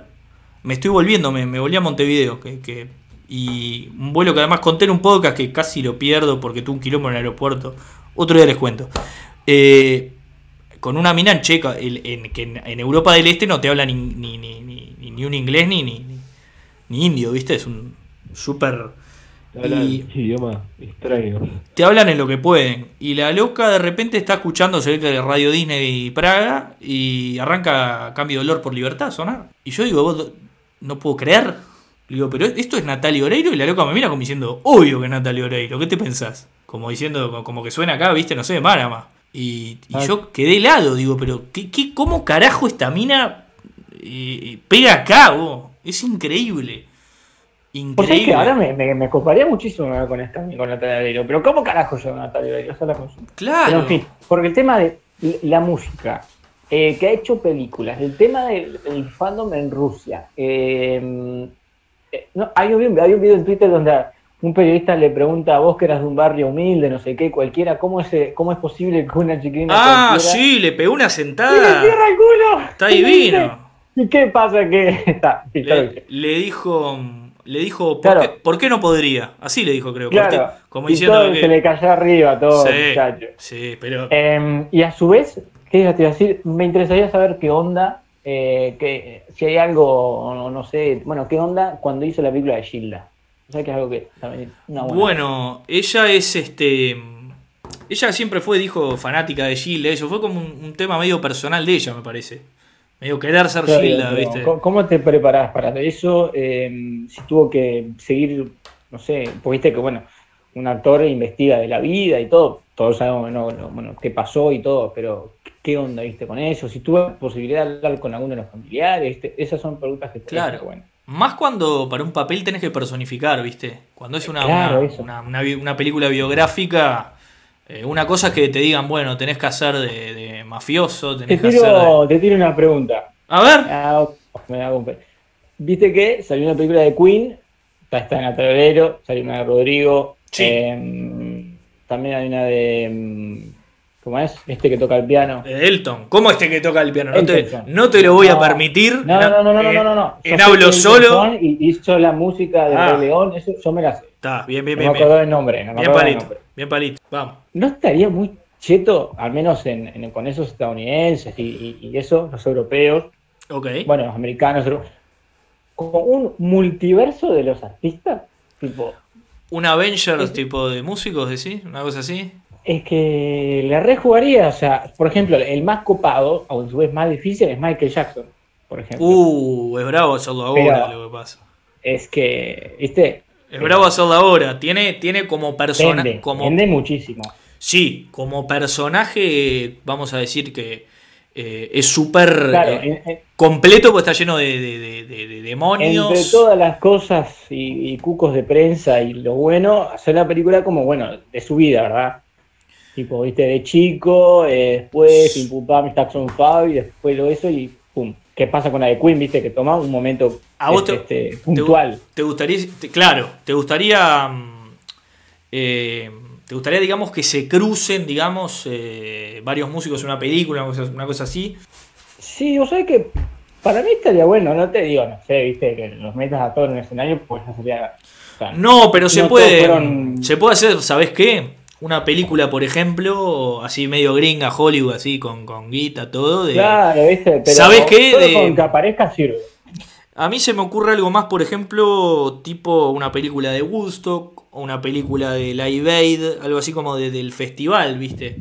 Me estoy volviendo, me, me volví a Montevideo. Que, que- y un vuelo que además conté en un podcast que casi lo pierdo porque tuve un kilómetro en el aeropuerto. Otro día les cuento. Eh, con una mina en checa, en, que en, en Europa del Este no te habla ni, ni, ni, ni, ni- un inglés ni, ni, ni- indio, ¿viste? Es un súper... Y idiomas extraños. te hablan en lo que pueden. Y la loca de repente está escuchando, se ve que de Radio Disney y Praga, y arranca Cambio de Dolor por Libertad, sonar. Y yo digo, vos, no puedo creer. Le digo, pero esto es Natalia Oreiro, y la loca me mira como diciendo, obvio que es Natalia Oreiro, ¿qué te pensás? Como diciendo, como que suena acá, viste, no sé, Márama. Y, y Ah. yo quedé helado, digo, pero ¿qué, qué, ¿cómo carajo esta mina eh, pega acá, vos? Es increíble. Pues es que Increíble. ahora me, me, me coparía muchísimo con esta con Natalia Oreiro. Pero ¿cómo carajo yo Natalia Oreiro? Claro. Pero en fin, porque el tema de la música, eh, que ha hecho películas, el tema del el fandom en Rusia. eh, eh, no, hay, un, hay un video en Twitter donde un periodista le pregunta a vos que eras de un barrio humilde, no sé qué, cualquiera, ¿cómo es, cómo es posible que una chiquilina Ah, cualquiera- sí, le pegó una ¡Y le sentada. cierra el culo! Está divino. ¿Y qué pasa que está? Le, le dijo, le dijo, ¿por, Claro. qué, por qué no podría? Así le dijo, creo. Claro, como y diciendo todo que. se le cayó arriba a todo, sí, muchacho. sí, pero. Eh, y a su vez, ¿qué iba a decir? Me interesaría saber qué onda, eh, que, si hay algo, no, no sé, bueno, qué onda cuando hizo la película de Gilda. O sea que es algo que también. una buena- Bueno, ella es este. Ella siempre fue, dijo, fanática de Gilda, eso fue como un, un tema medio personal de ella, me parece. Medio querer ser Claro, Gilda, pero ¿viste? ¿cómo- ¿Cómo te preparás para eso? Eh, si tuvo que seguir, no sé, porque viste que, bueno, un actor investiga de la vida y todo, todos sabemos no, no, bueno, qué pasó y todo, pero ¿qué onda, viste, con eso? Si tuvo posibilidad de hablar con alguno de los familiares, ¿viste? esas son preguntas que te Claro. bueno. Más cuando para un papel tenés que personificar, ¿viste? Cuando es una, Claro, una, eso. una- una bi- una película biográfica, eh, una cosa es que te digan, bueno, tenés que hacer de, de mafioso, Te tenés que hacer de... tiro, te tiro una pregunta. A ver, Ah, me da un pe- Viste que salió una película de Queen, está, está en Atrevero, salió una de Rodrigo, Sí. em, también hay una de, em, ¿cómo es? Este que toca el piano. de Elton, ¿cómo este que toca el piano? No te, Elton. no te lo voy a permitir. No, no, no, no, no, no, no, no. En hablo solo. Y hizo la música de Ah. León, eso yo me la sé. Está, bien, bien, No bien. me acuerdo Bien, del nombre, me bien palito, nombre. bien palito. Vamos. ¿No estaría muy cheto, al menos en, en- con esos estadounidenses y, y- y eso, los europeos, Ok. bueno, los americanos, como un multiverso de los artistas? Tipo, Un Avengers tipo de músicos, decís, una cosa así. Es que la rejugaría, o sea, por ejemplo, el más copado, o en su vez más difícil, es Michael Jackson, por ejemplo. Uh, es bravo hacerlo ahora Pero- lo que pasa. Es que, ¿viste? Es bravo hacerlo ahora. Tiene, tiene como persona. Vende, Como, vende muchísimo. sí, como personaje, vamos a decir que eh, es súper Claro, eh, completo, pues está lleno de, de- de- de- de demonios. entre todas las cosas y, y cucos de prensa y lo bueno, hacer la película como, bueno, de su vida, ¿verdad? Tipo, viste, de chico, eh, después, pim pum pam, Jackson 5, y después lo eso y pum. ¿Qué pasa con la de Queen, viste? Que toma un momento ¿A vos este, te- este, puntual. ¿Te gustaría, te- claro, te gustaría, mm, eh, te gustaría, digamos, que se crucen, digamos, eh, varios músicos en una película, una cosa, una cosa así? Sí, o sea que para mí estaría bueno, no te digo, no sé, viste, que los metas a todos en el escenario, pues no sería. o sea, No, pero se puede, fueron- se puede hacer, ¿sabes qué? Una película, por ejemplo, así medio gringa, Hollywood, así, con, con guita, todo. De... Claro, viste, pero ¿Sabés qué? solo De- con que aparezca sirve. A mí se me ocurre algo más, por ejemplo, tipo una película de Woodstock o una película de Live Aid, algo así como de- del festival, ¿viste?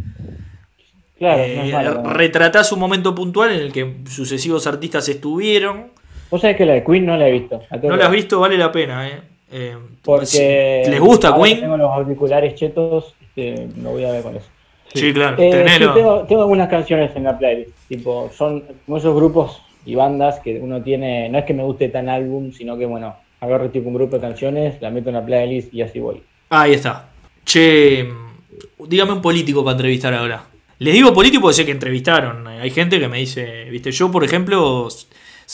Claro, Eh, no es malo, ¿no? retratás un momento puntual en el que sucesivos artistas estuvieron. Vos sabés que la de Queen no la he visto. No la has visto, vale la pena, ¿eh? Eh, Porque. ¿Les gusta Queen? Tengo los auriculares chetos, este, no voy a ver con eso. Sí, claro, Eh, sí, tengo, tengo algunas canciones en la playlist. Tipo, son como esos grupos y bandas que uno tiene. No es que me guste tan álbum, sino que, bueno, agarro tipo un grupo de canciones, la meto en la playlist y así voy. Ahí está. Che, dígame un político para entrevistar ahora. Les digo político porque sé que entrevistaron. Hay gente que me dice, viste, yo por ejemplo,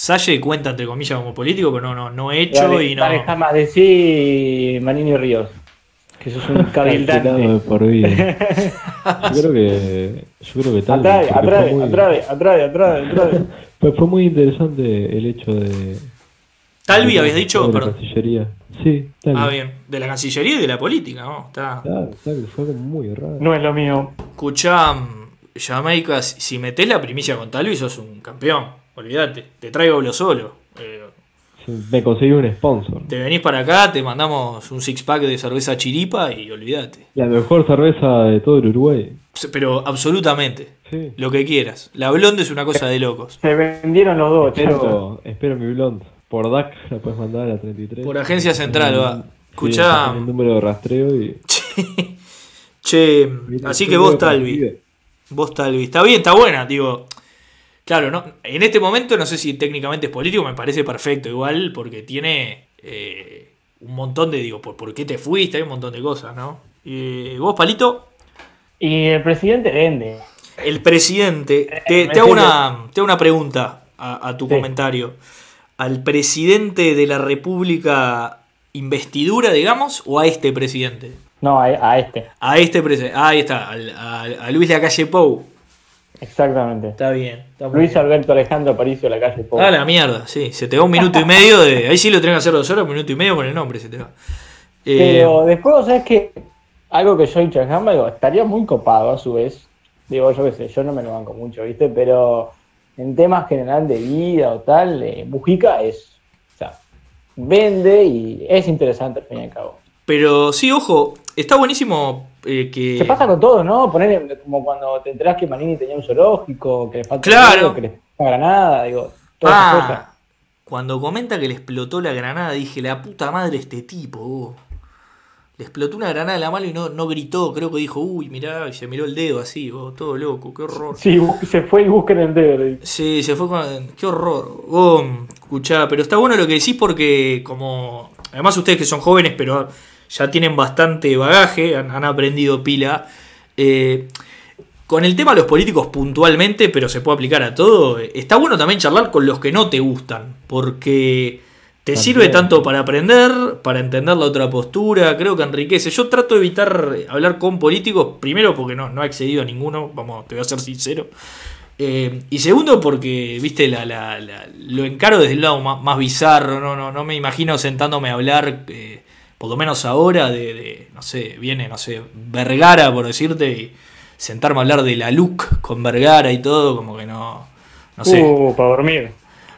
Salle cuenta entre comillas como político, pero no, no, no he hecho Dale, y no. dale, jamás decir Manini Ríos. Que sos un cabildante. de por vida. Yo creo que. Yo creo que tal. Atrae, atrae, muy- atrae, atrae, atrae, atrae. Fue, fue muy interesante el hecho de. Talvi, habías dicho, de la perdón. Cancillería. Sí, Talvi. Ah, bien. De la Cancillería y de la política, ¿no? Está. Claro, claro, fue algo muy raro. No es lo mío. Escuchá, Jamaica, si si metés la primicia con Talvi, sos un campeón. Olvídate. Te traigo hablo solo. Eh, Sí, Me conseguí un sponsor. te venís para acá, te mandamos un six pack de cerveza chiripa y olvídate. La mejor cerveza de todo el Uruguay. Pero absolutamente. Sí. Lo que quieras. La blonde es una cosa de locos. Se vendieron los dos, chato. Espero, espero mi blond. Por DAC la puedes mandar a la 33. Por agencia central, va. Sí, Escuchá. con el número de rastreo y. Che, así que vos, Talvi. Vos, Talvi. Está bien, está buena, digo. Claro, no, en este momento no sé si técnicamente es político, me parece perfecto igual, porque tiene eh, un montón de, digo, ¿por, por qué te fuiste? Hay un montón de cosas, ¿no? Y vos, Palito, Y el presidente vende. el presidente, Eh, te, hago, una, te hago una pregunta a, a tu Sí. comentario. ¿Al presidente de la República investidura, digamos, o a este presidente? No, a, a este. A este presidente, ahí está, al- a, a Luis Lacalle Pou. Exactamente. Está bien. Está Luis bien. Alberto Alejandro Aparicio, la calle Pou. Ah, la mierda, sí. Se te va un minuto y medio de. Ahí sí lo tenés que hacer dos horas, un minuto y medio con el nombre se te va. Eh, Pero después, ¿sabes qué? Algo que yo Jamba, digo, estaría muy copado a su vez. Digo, yo qué sé, yo no me lo banco mucho, ¿viste? Pero en temas general de vida o tal, eh, Mujica es, o sea, vende y es interesante al fin y al cabo. Pero sí, ojo, está buenísimo eh, que. Se pasa con todo, ¿no? Poner como cuando te enterás que Manini tenía un zoológico, que le falta Claro. dinero, que le falta granada, digo, todas esas cosas. Ah, cuando comenta que le explotó la granada, dije, la puta madre este tipo. vos". Le explotó una granada en la mano y no, no gritó, creo que dijo, uy, mirá, y se miró el dedo así, vos, todo loco, qué horror. Sí, se fue y busquen el dedo. le. Sí, se fue con. Qué horror. Vos, escuchá, pero está bueno lo que decís porque, como. Además, ustedes que son jóvenes, pero ya tienen bastante bagaje, han, han aprendido pila. eh, con el tema de los políticos puntualmente, pero se puede aplicar a todo. Está bueno también charlar con los que no te gustan, porque te También. sirve tanto para aprender, para entender la otra postura, creo que enriquece. Yo trato de evitar hablar con políticos, primero porque no, no he accedido a ninguno, vamos, te voy a ser sincero. Eh, y segundo, porque, viste, la, la- la- lo encaro desde el lado más, más bizarro. No, no, no me imagino sentándome a hablar, eh, por lo menos ahora, de, de, no sé, viene, no sé, Vergara, por decirte, y sentarme a hablar de la LUC con Vergara y todo, como que no. No sé. Uh, para dormir.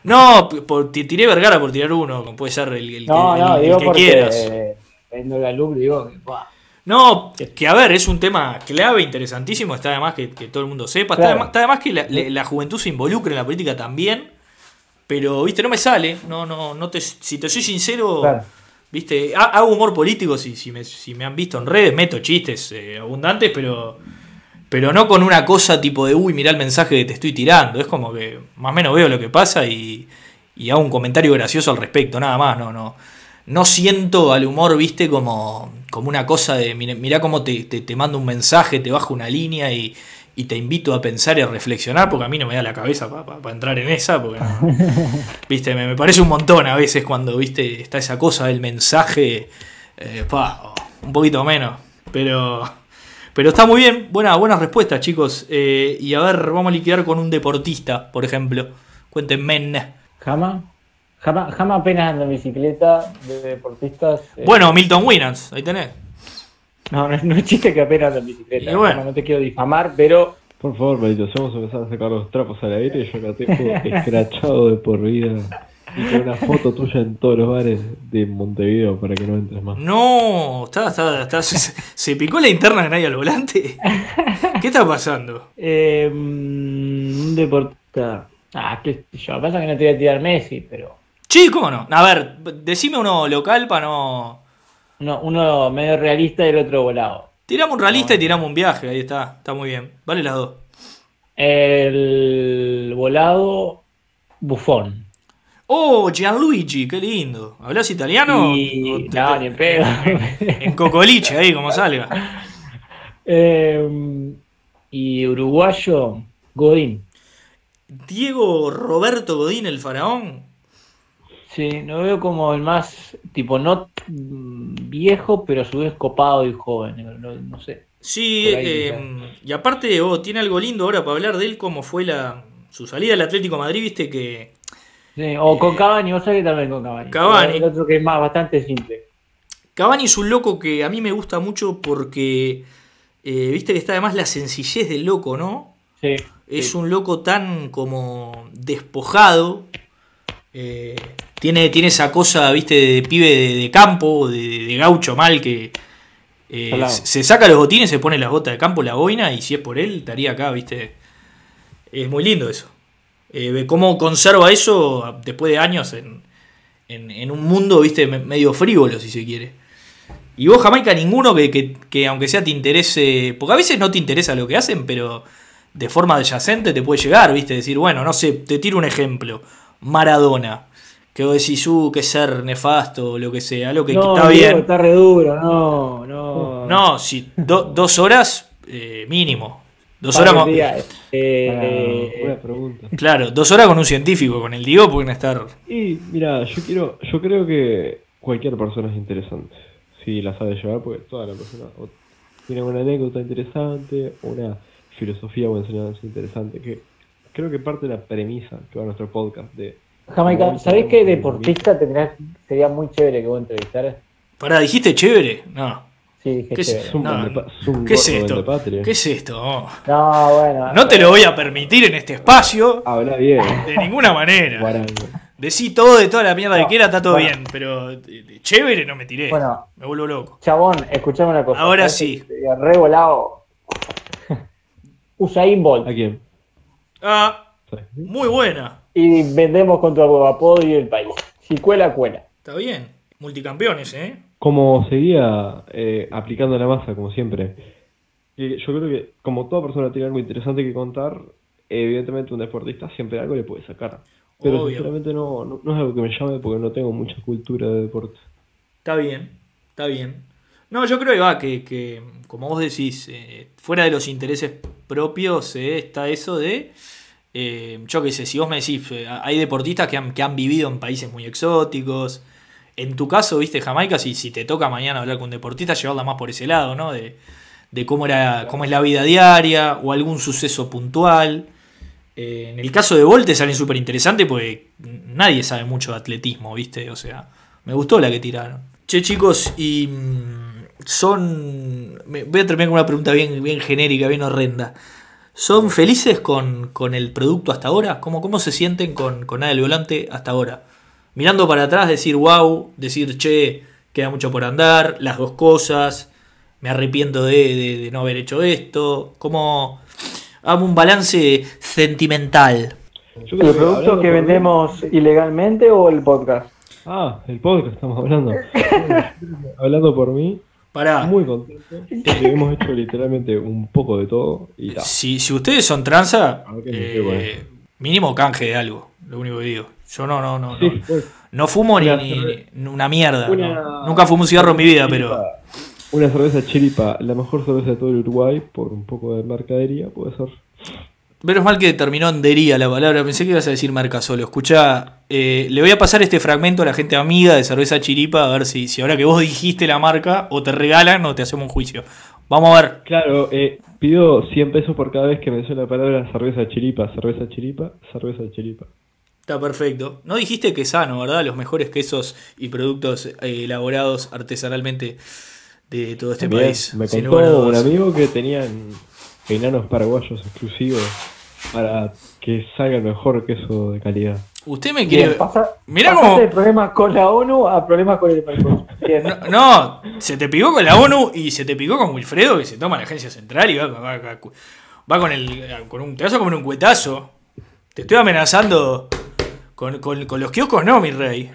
No, por, ti- tiré Vergara por tirar uno, como puede ser el, el No, que, no, el- el digo que porque quieras. eh, viendo la luz, digo, No, que a ver, es un tema clave, interesantísimo, está además que, que todo el mundo sepa, está además, está además que la, la- la juventud se involucre en la política también, pero, viste, no me sale, no, no, no te, si te soy sincero, Claro. Viste, ha- hago humor político, si, si, me, si me han visto en redes, meto chistes eh, abundantes, pero, pero no con una cosa tipo de, uy, mirá el mensaje que te estoy tirando, es como que más o menos veo lo que pasa y, y hago un comentario gracioso al respecto, nada más, no, no. No siento al humor, viste, como, como una cosa de, mirá cómo te, te, te mando un mensaje, te bajo una línea y, y te invito a pensar y a reflexionar, porque a mí no me da la cabeza para entrar en esa, porque no- viste, me, me parece un montón a veces cuando, viste, está esa cosa del mensaje, eh, pa, un poquito menos, pero, pero está muy bien, buena, buenas respuestas, chicos, Eh, y a ver, vamos a liquidar con un deportista, por ejemplo, cuéntenme. Jamás, jamás, jamás apenas ando en bicicleta de deportistas. eh, Bueno, Milton Winans, ahí tenés. No, no, es- no es chiste que apenas en bicicleta. Y bueno. No, te quiero difamar, pero Por favor, Marito, si vamos a empezar a sacar los trapos al aire, yo acá tengo escrachado de por vida. Y con una foto tuya en todos los bares de Montevideo para que no entres más. No, está, está, está- se, se picó la interna de nadie al volante. ¿Qué está pasando? eh, mm, un deportista. Ah, qué yo. Pasa que no te voy a tirar Messi, pero Sí, ¿cómo no? A ver, decime uno local para no. Uno, uno medio realista y el otro volado. Tiramos un realista y tiramos un viaje, ahí está, está muy bien. Vale las dos. El volado, Bufón. Oh, Gianluigi, qué lindo. ¿Hablas italiano? Y- te- no, ni en pedo. En cocoliche, ahí, como salga. Eh, y uruguayo, Godín. Diego Roberto Godín, el faraón. Sí, lo veo como el más, tipo, no viejo, pero a su vez copado y joven. No, sé. Sí, eh, y aparte, oh, tiene algo lindo ahora para hablar de él, cómo fue la, su salida al Atlético de Madrid, viste que Sí, o con Cavani, vos sabés que también con Cavani. Cavani. El otro que es más, bastante simple. Cavani es un loco que a mí me gusta mucho porque, eh, viste que está además la sencillez del loco, ¿no? Sí. Es sí. un loco tan como despojado. eh, tiene, tiene esa cosa, viste, de, pibe de, de campo, de, de gaucho mal, que eh, se saca los botines, se pone las botas de campo, la boina, y si es por él, estaría acá, viste. Es muy lindo eso. Eh, cómo conserva eso después de años en, en- en un mundo, viste, me- medio frívolo, si se quiere. Y vos, Jamaica, ninguno que, que- que aunque sea te interese, porque a veces no te interesa lo que hacen, pero de forma adyacente te puede llegar, viste, decir, bueno, no sé, te tiro un ejemplo, Maradona, que vos decís, uh, que ser nefasto, o lo que sea, lo que no, está bien. Está re duro, no, no. No, si do- dos horas eh, mínimo. Dos horas día, eh, buena pregunta. claro, dos horas con un científico, con el Diego pueden estar. Y mira, yo quiero, yo creo que cualquier persona es interesante. Si la sabe llevar, porque toda la persona o tiene una anécdota interesante, una filosofía o enseñanza interesante, que creo que parte de la premisa que va a nuestro podcast de Jamaica, ¿sabés qué deportista tendrás, sería muy chévere que vos entrevistaras? Pará, ¿dijiste chévere? No. Sí, dije ¿Qué es chévere. Es un No, vende- no. es un ¿Qué es gordo esto? ¿Qué es esto? Oh. No, bueno. No te lo voy a permitir en este espacio Habla bien, de ninguna manera. Decí todo de toda la mierda que No, quiera, está todo bueno. bien, pero eh, chévere no me tiré. Bueno. me vuelvo loco. Chabón, escuchame una cosa. Ahora ¿sabes sí. que sería Re volado. Usain Bolt. ¿A quién? Ah, muy buena. Y vendemos contra huevapodo y el país. Si cuela, cuela. Está bien. Multicampeones, ¿eh? Como seguía eh, aplicando la masa, como siempre. Y yo creo que como toda persona tiene algo interesante que contar, evidentemente un deportista siempre algo le puede sacar. Pero Obvio. sinceramente no, no, no es algo que me llame porque no tengo mucha cultura de deporte. Está bien, está bien. No, yo creo que va, que, que, como vos decís, eh, fuera de los intereses propios eh, está eso de, eh, yo qué sé, si vos me decís, eh, hay deportistas que han, que han vivido en países muy exóticos. En tu caso, viste, Jamaica, si, si te toca mañana hablar con un deportista, llevarla más por ese lado, ¿no? De, de cómo, era, cómo es la vida diaria o algún suceso puntual. Eh, en el caso de Bolt te salen súper interesante porque nadie sabe mucho de atletismo, ¿viste? O sea, me gustó la que tiraron. Che, chicos, y mm, son... voy a terminar con una pregunta bien, bien genérica, bien horrenda. ¿Son felices con, con el producto hasta ahora? ¿Cómo, cómo se sienten con, con nada del volante hasta ahora? Mirando para atrás, decir wow, decir che, queda mucho por andar, las dos cosas, me arrepiento de, de- de no haber hecho esto. ¿Cómo hago un balance sentimental? ¿El que producto que vendemos ilegalmente o el podcast? Ah, el podcast estamos hablando. hablando por mí, Pará. muy contento. porque hemos hecho literalmente un poco de todo y ta. Si, si ustedes son tranza, eh, mínimo canje de algo, lo único que digo. Yo no, no, no, Sí, no, pues, no fumo ni, Una ni- mierda. no. Nunca fumé un cigarro en mi vida, pero Una cerveza chiripa, la mejor cerveza de todo el Uruguay, por un poco de mercadería, puede ser. Menos mal que terminó en dería la palabra. Pensé que ibas a decir marca solo. Escucha, eh, le voy a pasar este fragmento a la gente amiga de cerveza chiripa a ver si, si ahora que vos dijiste la marca o te regalan o te hacemos un juicio. Vamos a ver. Claro, eh, pido 100 pesos por cada vez que menciona la palabra cerveza chiripa, cerveza chiripa, cerveza chiripa. Está perfecto. No dijiste que sano, ¿verdad? Los mejores quesos y productos eh, elaborados artesanalmente de todo este país. me contó un amigo que tenían enanos paraguayos exclusivos para que salga el mejor queso de calidad. Usted me quiere. Bien, pasa, Mirá cómo- de problemas con la ONU a problemas con el. No, no, se te picó con la ONU y se te picó con Wilfredo, que se toma la agencia central y va, va- va- va con el. Con un, te vas a comer un cuetazo. Te estoy amenazando con, con- con los kioscos, no, mi rey.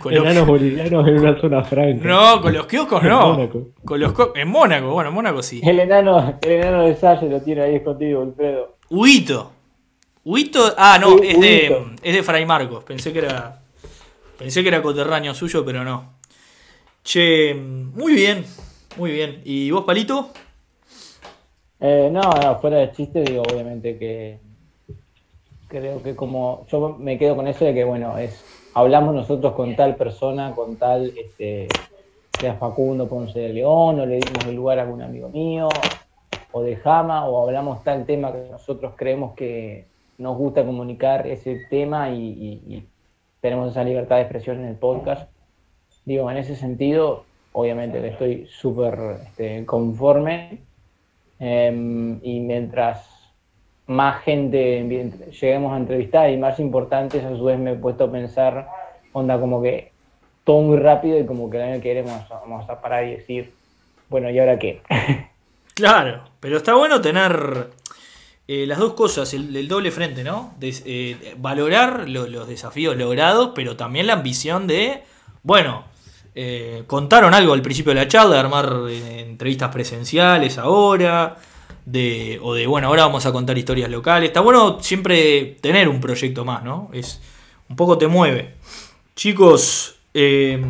Con los- Enanos bolivianos en una zona franca. no, con los kioscos En no. Mónaco. Con los en Mónaco, bueno, en Mónaco sí. El enano, el enano de Salle lo tiene ahí escondido, Alfredo. Huito. Huito, ah, no, es de, es de Fray Marcos. Pensé que era. Pensé que era coterráneo suyo, pero no. Che, muy bien, muy bien. ¿Y vos, Palito? Eh, no, no, fuera de chiste, digo, obviamente que creo que como yo me quedo con eso de que, bueno, es hablamos nosotros con tal persona, con tal, este, sea Facundo Ponce de León, o le dimos el lugar a algún amigo mío, o de Jama, o hablamos tal tema que nosotros creemos que nos gusta comunicar ese tema y, tenemos esa libertad de expresión en el podcast. Digo, en ese sentido, obviamente que estoy súper este, conforme. Em, y mientras más gente lleguemos a entrevistar y más importantes, a su vez me he puesto a pensar, onda como que todo muy rápido y como que el año que vamos a, parar y decir, bueno, ¿y ahora qué? Claro, pero está bueno tener eh, las dos cosas, el, doble frente, ¿no? Eh, valorar lo- los desafíos logrados, pero también la ambición de, bueno, eh, contaron algo al principio de la charla, de armar eh, entrevistas presenciales ahora, de, o de, bueno, ahora vamos a contar historias locales. Está bueno siempre tener un proyecto más, ¿no? Es un poco te mueve. Chicos, eh,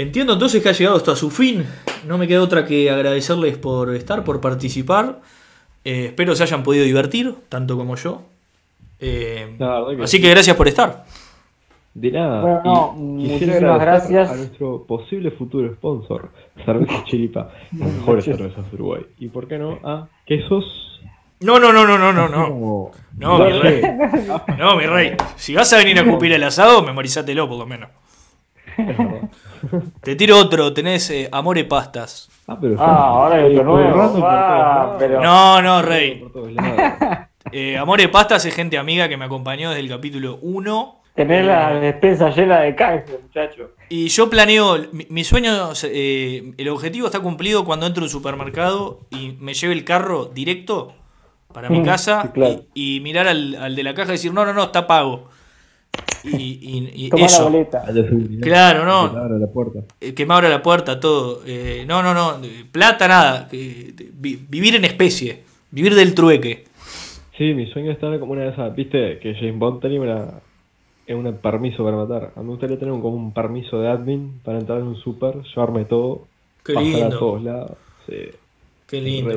Entiendo entonces que ha llegado esto a su fin. No me queda otra que agradecerles por estar, por participar. Eh, espero se hayan podido divertir, tanto como yo. Eh, que así sí. que gracias por estar. De nada. Bueno, no, y muchísimas gracias. A nuestro posible futuro sponsor, Cerveza Chiripa, las mejores cervezas de Uruguay. Y por qué no, a quesos. No, no, no, no, no, no, no. No, mi rey. No, mi rey. Si vas a venir a cupir el asado, memorizátelo por lo menos. Te tiro otro, tenés eh, Amore Pastas. Ah, pero Ah, ahora hay otro nuevo. Ah, pero- No, no, rey. Eh, Amore Pastas es gente amiga que me acompañó desde el capítulo 1 Tener la despensa llena de canje, muchacho. Y yo planeo, mi, mi sueño, eh, el objetivo está cumplido cuando entro a un supermercado y me lleve el carro directo para mi Mm, casa sí, claro. y, y mirar al, al de la caja y decir, no, no, no, está pago. Y, y- y Toma la eso, boleta. La seguridad. Claro, no. Que te abra la puerta. eh, que me abra la puerta, todo. Eh, no, no, no, eh, plata nada. eh, vi- vivir en especie, vivir del trueque. Sí, mi sueño es estar como una de esas, viste, que James Bond tenía una, en un permiso para matar. A mí me gustaría tener un- como un permiso de admin para entrar en un super, llevarme todo, Qué pasar a lindo. todos lados. Sí, Qué lindo.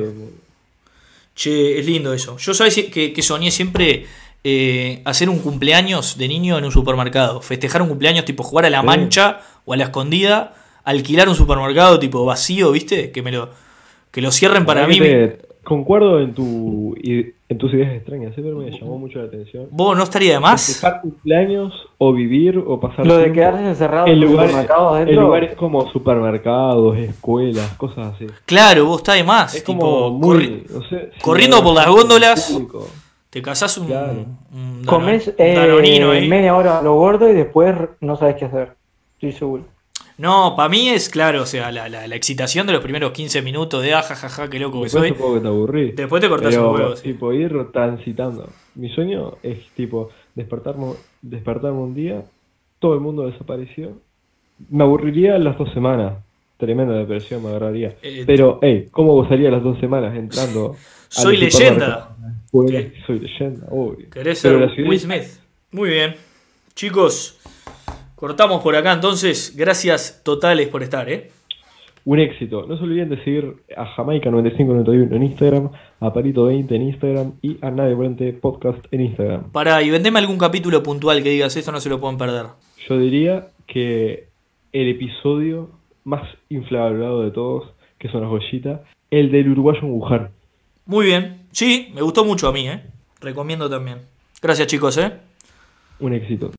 Che, es lindo eso. Yo sabes que, que soñé siempre eh, hacer un cumpleaños de niño en un supermercado. Festejar un cumpleaños tipo jugar a la Sí. mancha o a la escondida. Alquilar un supermercado tipo vacío, ¿viste? Que me lo, que lo cierren para mí. te- Concuerdo en, tu, i- en tus ideas extrañas, siempre me llamó mucho la atención. ¿Vos no estaría de más? Festejar cumpleaños o vivir o pasar Lo de tiempo quedarse encerrado en lugares, supermercado en lugares como supermercados, escuelas, cosas así. Claro, vos estás de más. Es tipo, como corri- muy, no sé, si corriendo por las góndolas. público. te casás un, Claro. un dano- Comés un eh, media hora a lo gordo y después no sabes qué hacer. Estoy seguro. No, para mí es claro, o sea, la, la- la excitación de los primeros 15 minutos de ah, jajaja, qué loco que Después soy. que te aburrí. Después te cortás Pero, un huevo. sí. tipo, ir transitando. Mi sueño es, tipo, despertarme, despertarme un día, todo el mundo desapareció. Me aburriría las dos semanas. Tremenda depresión me agarraría. Eh, Pero, hey, ¿cómo gozaría las dos semanas entrando? Soy leyenda. Soy leyenda, obvio. Querés ser Will Smith. Muy bien. Chicos, cortamos por acá entonces. Gracias totales por estar, ¿eh? Un éxito. No se olviden de seguir a Jamaica9591 en Instagram, a Parito20 en Instagram y a Nadie Frente Podcast en Instagram. Para, y vendeme algún capítulo puntual que digas esto, no se lo pueden perder. Yo diría que el episodio más inflablado de todos, que son las joyitas, el del uruguayo en Wuhan. Muy bien. Sí, me gustó mucho a mí, ¿eh? Recomiendo también. Gracias, chicos, ¿eh? Un éxito.